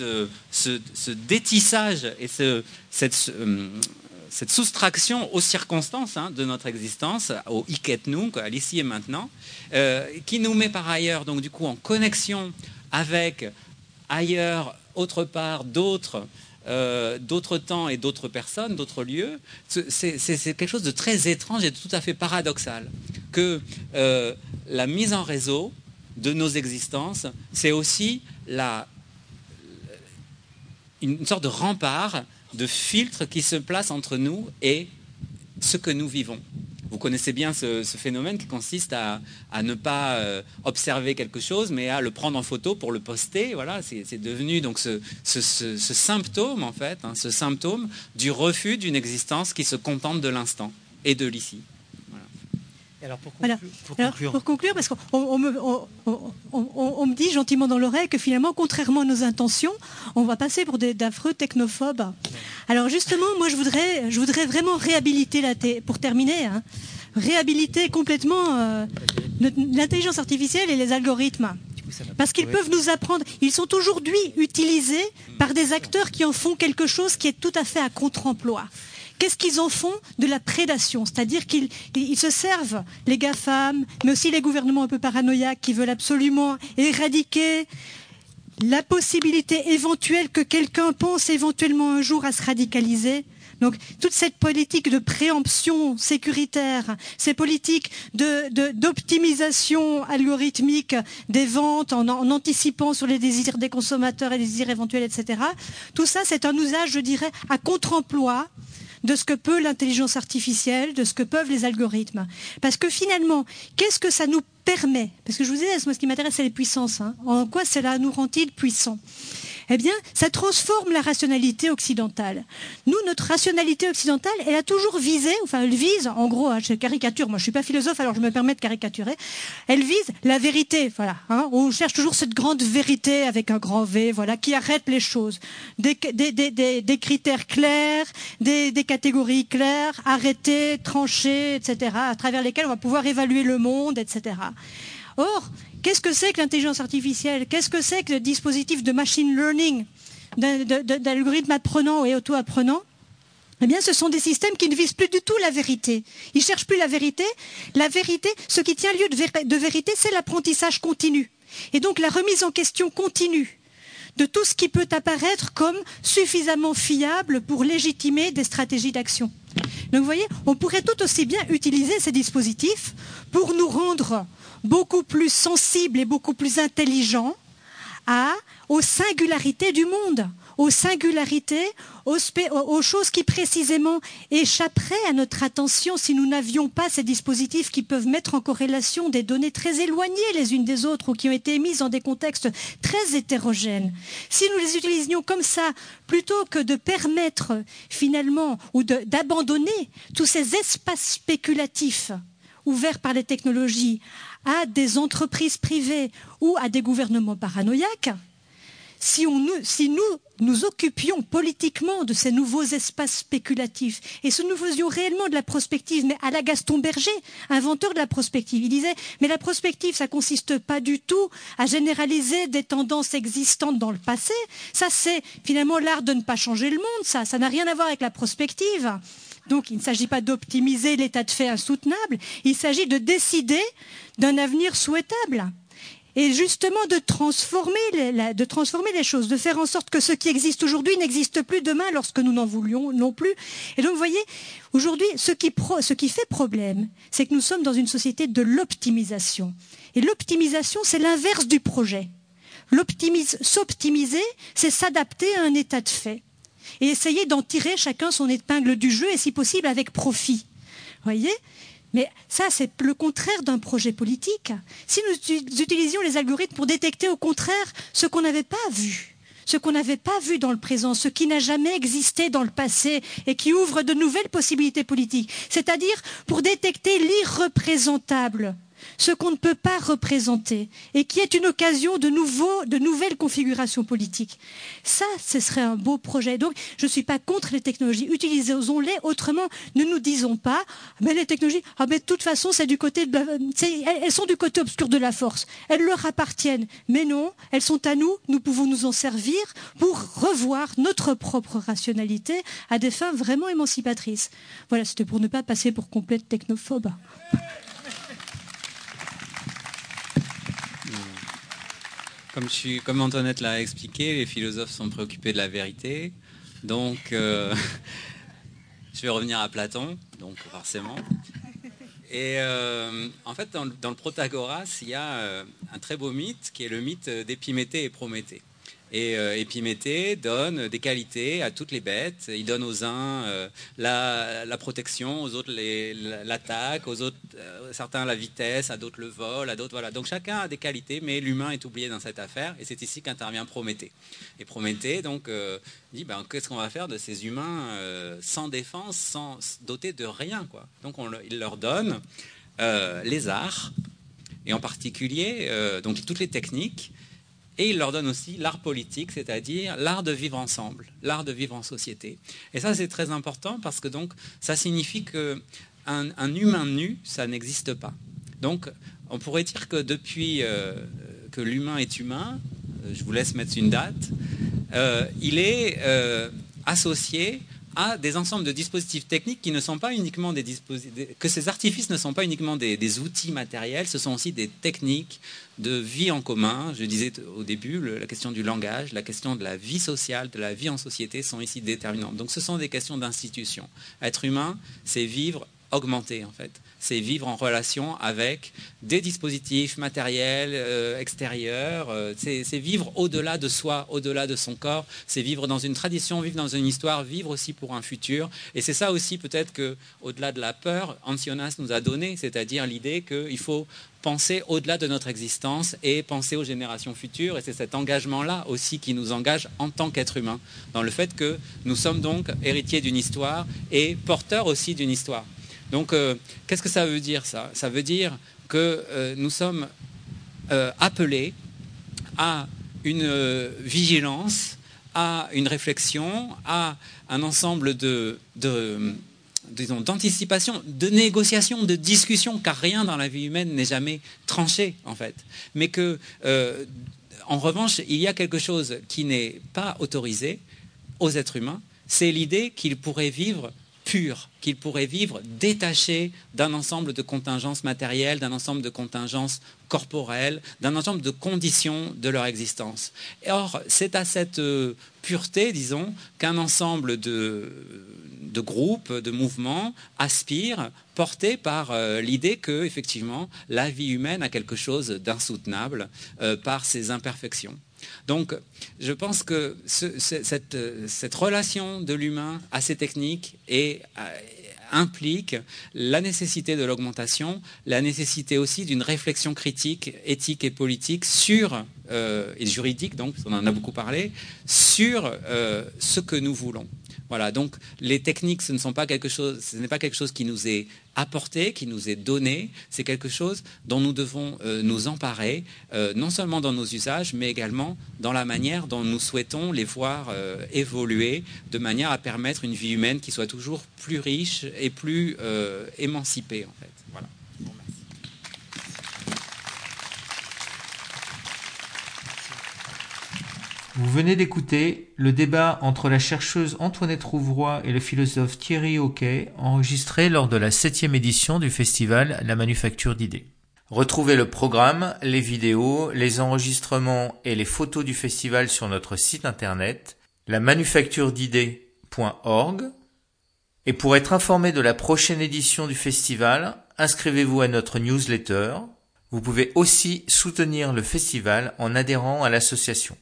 euh, ce, détissage et euh, cette, soustraction aux circonstances hein, de notre existence, au hic et nunc, à l'ici et maintenant, qui nous met par ailleurs donc du coup en connexion avec ailleurs, autre part, d'autres d'autres temps et d'autres personnes, d'autres lieux, c'est quelque chose de très étrange et de tout à fait paradoxal. Que la mise en réseau de nos existences, c'est aussi une sorte de rempart, de filtre qui se place entre nous et ce que nous vivons. Vous connaissez bien ce, phénomène qui consiste à, ne pas euh, observer quelque chose, mais à le prendre en photo pour le poster. Voilà, c'est devenu donc ce, symptôme en fait, hein, ce symptôme du refus d'une existence qui se contente de l'instant et de l'ici. Alors pour, conclure, parce qu'on me, on, me, dit gentiment dans l'oreille que finalement, contrairement à nos intentions, on va passer pour d'affreux technophobes. Alors justement, moi je voudrais, je voudrais vraiment réhabiliter la pour terminer, hein, réhabiliter complètement euh, l'intelligence artificielle et les algorithmes. Parce qu'ils peuvent nous apprendre. Ils sont aujourd'hui utilisés par des acteurs qui en font quelque chose qui est tout à fait à contre-emploi. Qu'est-ce qu'ils en font De la prédation, c'est-à-dire qu'ils se servent, les GAFAM, mais aussi les gouvernements un peu paranoïaques qui veulent absolument éradiquer la possibilité éventuelle que quelqu'un pense éventuellement un jour à se radicaliser. Donc toute cette politique de préemption sécuritaire, ces politiques d'optimisation algorithmique des ventes en, en, anticipant sur les désirs des consommateurs et les désirs éventuels, etc. Tout ça, c'est un usage, je dirais, à contre-emploi de ce que peut l'intelligence artificielle, de ce que peuvent les algorithmes. Parce que finalement, qu'est-ce que ça nous permet? Parce que je vous disais, moi ce qui m'intéresse, c'est les puissances. Hein. En quoi cela nous rend-il puissants eh bien, ça transforme la rationalité occidentale. Nous, notre rationalité occidentale, elle a toujours visé, enfin, elle vise, en gros, hein, je caricature, moi je ne suis pas philosophe, alors je me permets de caricaturer, elle vise la vérité, voilà. Hein. on cherche toujours cette grande vérité avec un grand V, voilà, qui arrête les choses. Des, des critères clairs, des, catégories claires, arrêtées, tranchées, etc., à travers lesquelles on va pouvoir évaluer le monde, etc. Or, Qu'est-ce que c'est que l'intelligence artificielle? Qu'est-ce que c'est que le dispositif de machine learning, d'algorithmes apprenants et auto-apprenants eh bien, ce sont des systèmes qui ne visent plus du tout la vérité. Ils ne cherchent plus la vérité. La vérité, ce qui tient lieu de, vérité, c'est l'apprentissage continu. Et donc la remise en question continue de tout ce qui peut apparaître comme suffisamment fiable pour légitimer des stratégies d'action. Donc vous voyez, on pourrait tout aussi bien utiliser ces dispositifs pour nous rendre beaucoup plus sensible et beaucoup plus intelligent aux singularités du monde, aux singularités, aux, choses qui précisément échapperaient à notre attention si nous n'avions pas ces dispositifs qui peuvent mettre en corrélation des données très éloignées les unes des autres ou qui ont été émises dans des contextes très hétérogènes. Si nous les utilisions comme ça, plutôt que de permettre finalement ou d'abandonner tous ces espaces spéculatifs ouverts par les technologies à des entreprises privées ou à des gouvernements paranoïaques, si, nous nous occupions politiquement de ces nouveaux espaces spéculatifs et si nous faisions réellement de la prospective, mais à la Gaston Berger, inventeur de la prospective, il disait mais la prospective, ça consiste pas du tout à généraliser des tendances existantes dans le passé. Ça, c'est finalement l'art de ne pas changer le monde. Ça, ça n'a rien à voir avec la prospective. Donc, il ne s'agit pas d'optimiser l'état de fait insoutenable. Il s'agit de décider d'un avenir souhaitable et justement de transformer, les, choses, de faire en sorte que ce qui existe aujourd'hui n'existe plus demain lorsque nous n'en voulions non plus. Et donc, vous voyez, aujourd'hui, ce qui fait problème, c'est que nous sommes dans une société de l'optimisation. Et l'optimisation, c'est l'inverse du projet. S'optimiser, c'est s'adapter à un état de fait et essayer d'en tirer chacun son épingle du jeu et si possible avec profit. Voyez? Mais ça, c'est le contraire d'un projet politique. Si nous utilisions les algorithmes pour détecter au contraire ce qu'on n'avait pas vu, ce qu'on n'avait pas vu dans le présent, ce qui n'a jamais existé dans le passé et qui ouvre de nouvelles possibilités politiques, c'est-à-dire pour détecter l'irreprésentable, ce qu'on ne peut pas représenter et qui est une occasion de, de nouvelles configurations politiques. Ça, ce serait un beau projet. Donc, je ne suis pas contre les technologies. Utilisons-les autrement. Ne nous disons pas, mais les technologies, ah, mais de toute façon, elles sont du côté obscur de la force. Elles leur appartiennent. Mais non, elles sont à nous. Nous pouvons nous en servir pour revoir notre propre rationalité à des fins vraiment émancipatrices. Voilà, c'était pour ne pas passer pour complète technophobe. Comme, Antoinette l'a expliqué, les philosophes sont préoccupés de la vérité. Donc, euh, [laughs] je vais revenir à Platon, donc forcément. Et euh, en fait, dans, dans, le Protagoras, il y a euh, un très beau mythe qui est le mythe d'Épiméthée et Prométhée. Et euh, donne des qualités à toutes les bêtes. Il donne aux uns euh, la, protection, aux autres l'attaque, aux autres euh, certains la vitesse, à d'autres le vol, à d'autres voilà. Donc chacun a des qualités, mais l'humain est oublié dans cette affaire. Et c'est ici qu'intervient Prométhée. Et Prométhée donc dit ben, qu'est-ce qu'on va faire de ces humains sans défense, sans dotés de rien quoi? Donc il leur donne les arts et en particulier donc toutes les techniques et il leur donne aussi l'art politique, c'est-à-dire l'art de vivre ensemble, l'art de vivre en société. Et ça, c'est très important parce que donc, ça signifie qu'un un humain nu, ça n'existe pas. Donc, on pourrait dire que depuis euh, que l'humain est humain, euh, je vous laisse mettre une date, euh, il est associé à des ensembles de dispositifs techniques qui ne sont pas uniquement des dispositifs, que ces artifices ne sont pas uniquement des, outils matériels, ce sont aussi des techniques de vie en commun. Je disais au début, la question du langage, la question de la vie sociale, de la vie en société sont ici déterminantes. Donc ce sont des questions d'institution. Être humain, c'est vivre augmenté en fait c'est vivre en relation avec des dispositifs matériels euh, extérieurs, euh, c'est vivre au-delà de soi, au-delà de son corps, c'est vivre dans une tradition, vivre dans une histoire, vivre aussi pour un futur. Et c'est ça aussi peut-être que, au-delà de la peur, Ancionas nous a donné, c'est-à-dire l'idée qu'il faut penser au-delà de notre existence et penser aux générations futures. Et c'est cet engagement-là aussi qui nous engage en tant qu'être humain, dans le fait que nous sommes donc héritiers d'une histoire et porteurs aussi d'une histoire. Donc, euh, qu'est-ce que ça veut dire ça? Ça veut dire que euh, nous sommes euh, appelés à une vigilance, à une réflexion, à un ensemble de, d'anticipation, de négociation, de discussion, car rien dans la vie humaine n'est jamais tranché en fait. Mais que, en revanche, il y a quelque chose qui n'est pas autorisé aux êtres humains, c'est l'idée qu'ils pourraient vivre pur, qu'ils pourraient vivre détachés d'un ensemble de contingences matérielles, d'un ensemble de contingences corporelles, d'un ensemble de conditions de leur existence. Or, c'est à cette euh, pureté, disons, qu'un ensemble de, groupes, de mouvements aspirent, portés par euh, l'idée que, effectivement, la vie humaine a quelque chose d'insoutenable euh, par ses imperfections. Donc, je pense que cette, relation de l'humain à ces techniques euh, implique la nécessité de l'augmentation, la nécessité aussi d'une réflexion critique, éthique et politique sur, euh, et juridique donc, on en a beaucoup parlé, sur euh, ce que nous voulons. Voilà, donc les techniques, ce ne sont pas quelque chose, ce n'est pas quelque chose qui nous est apporté, qui nous est donné, c'est quelque chose dont nous devons euh, nous emparer, euh, non seulement dans nos usages, mais également dans la manière dont nous souhaitons les voir euh, évoluer, de manière à permettre une vie humaine qui soit toujours plus riche et plus émancipée. Vous venez d'écouter le débat entre la chercheuse Antoinette Rouvroy et le philosophe Thierry Hockey, enregistré lors de la septième édition du festival La Manufacture d'idées. Retrouvez le programme, les vidéos, les enregistrements et les photos du festival sur notre site internet lamanufacturedidées.org et pour être informé de la prochaine édition du festival, inscrivez-vous à notre newsletter. Vous pouvez aussi soutenir le festival en adhérant à l'association.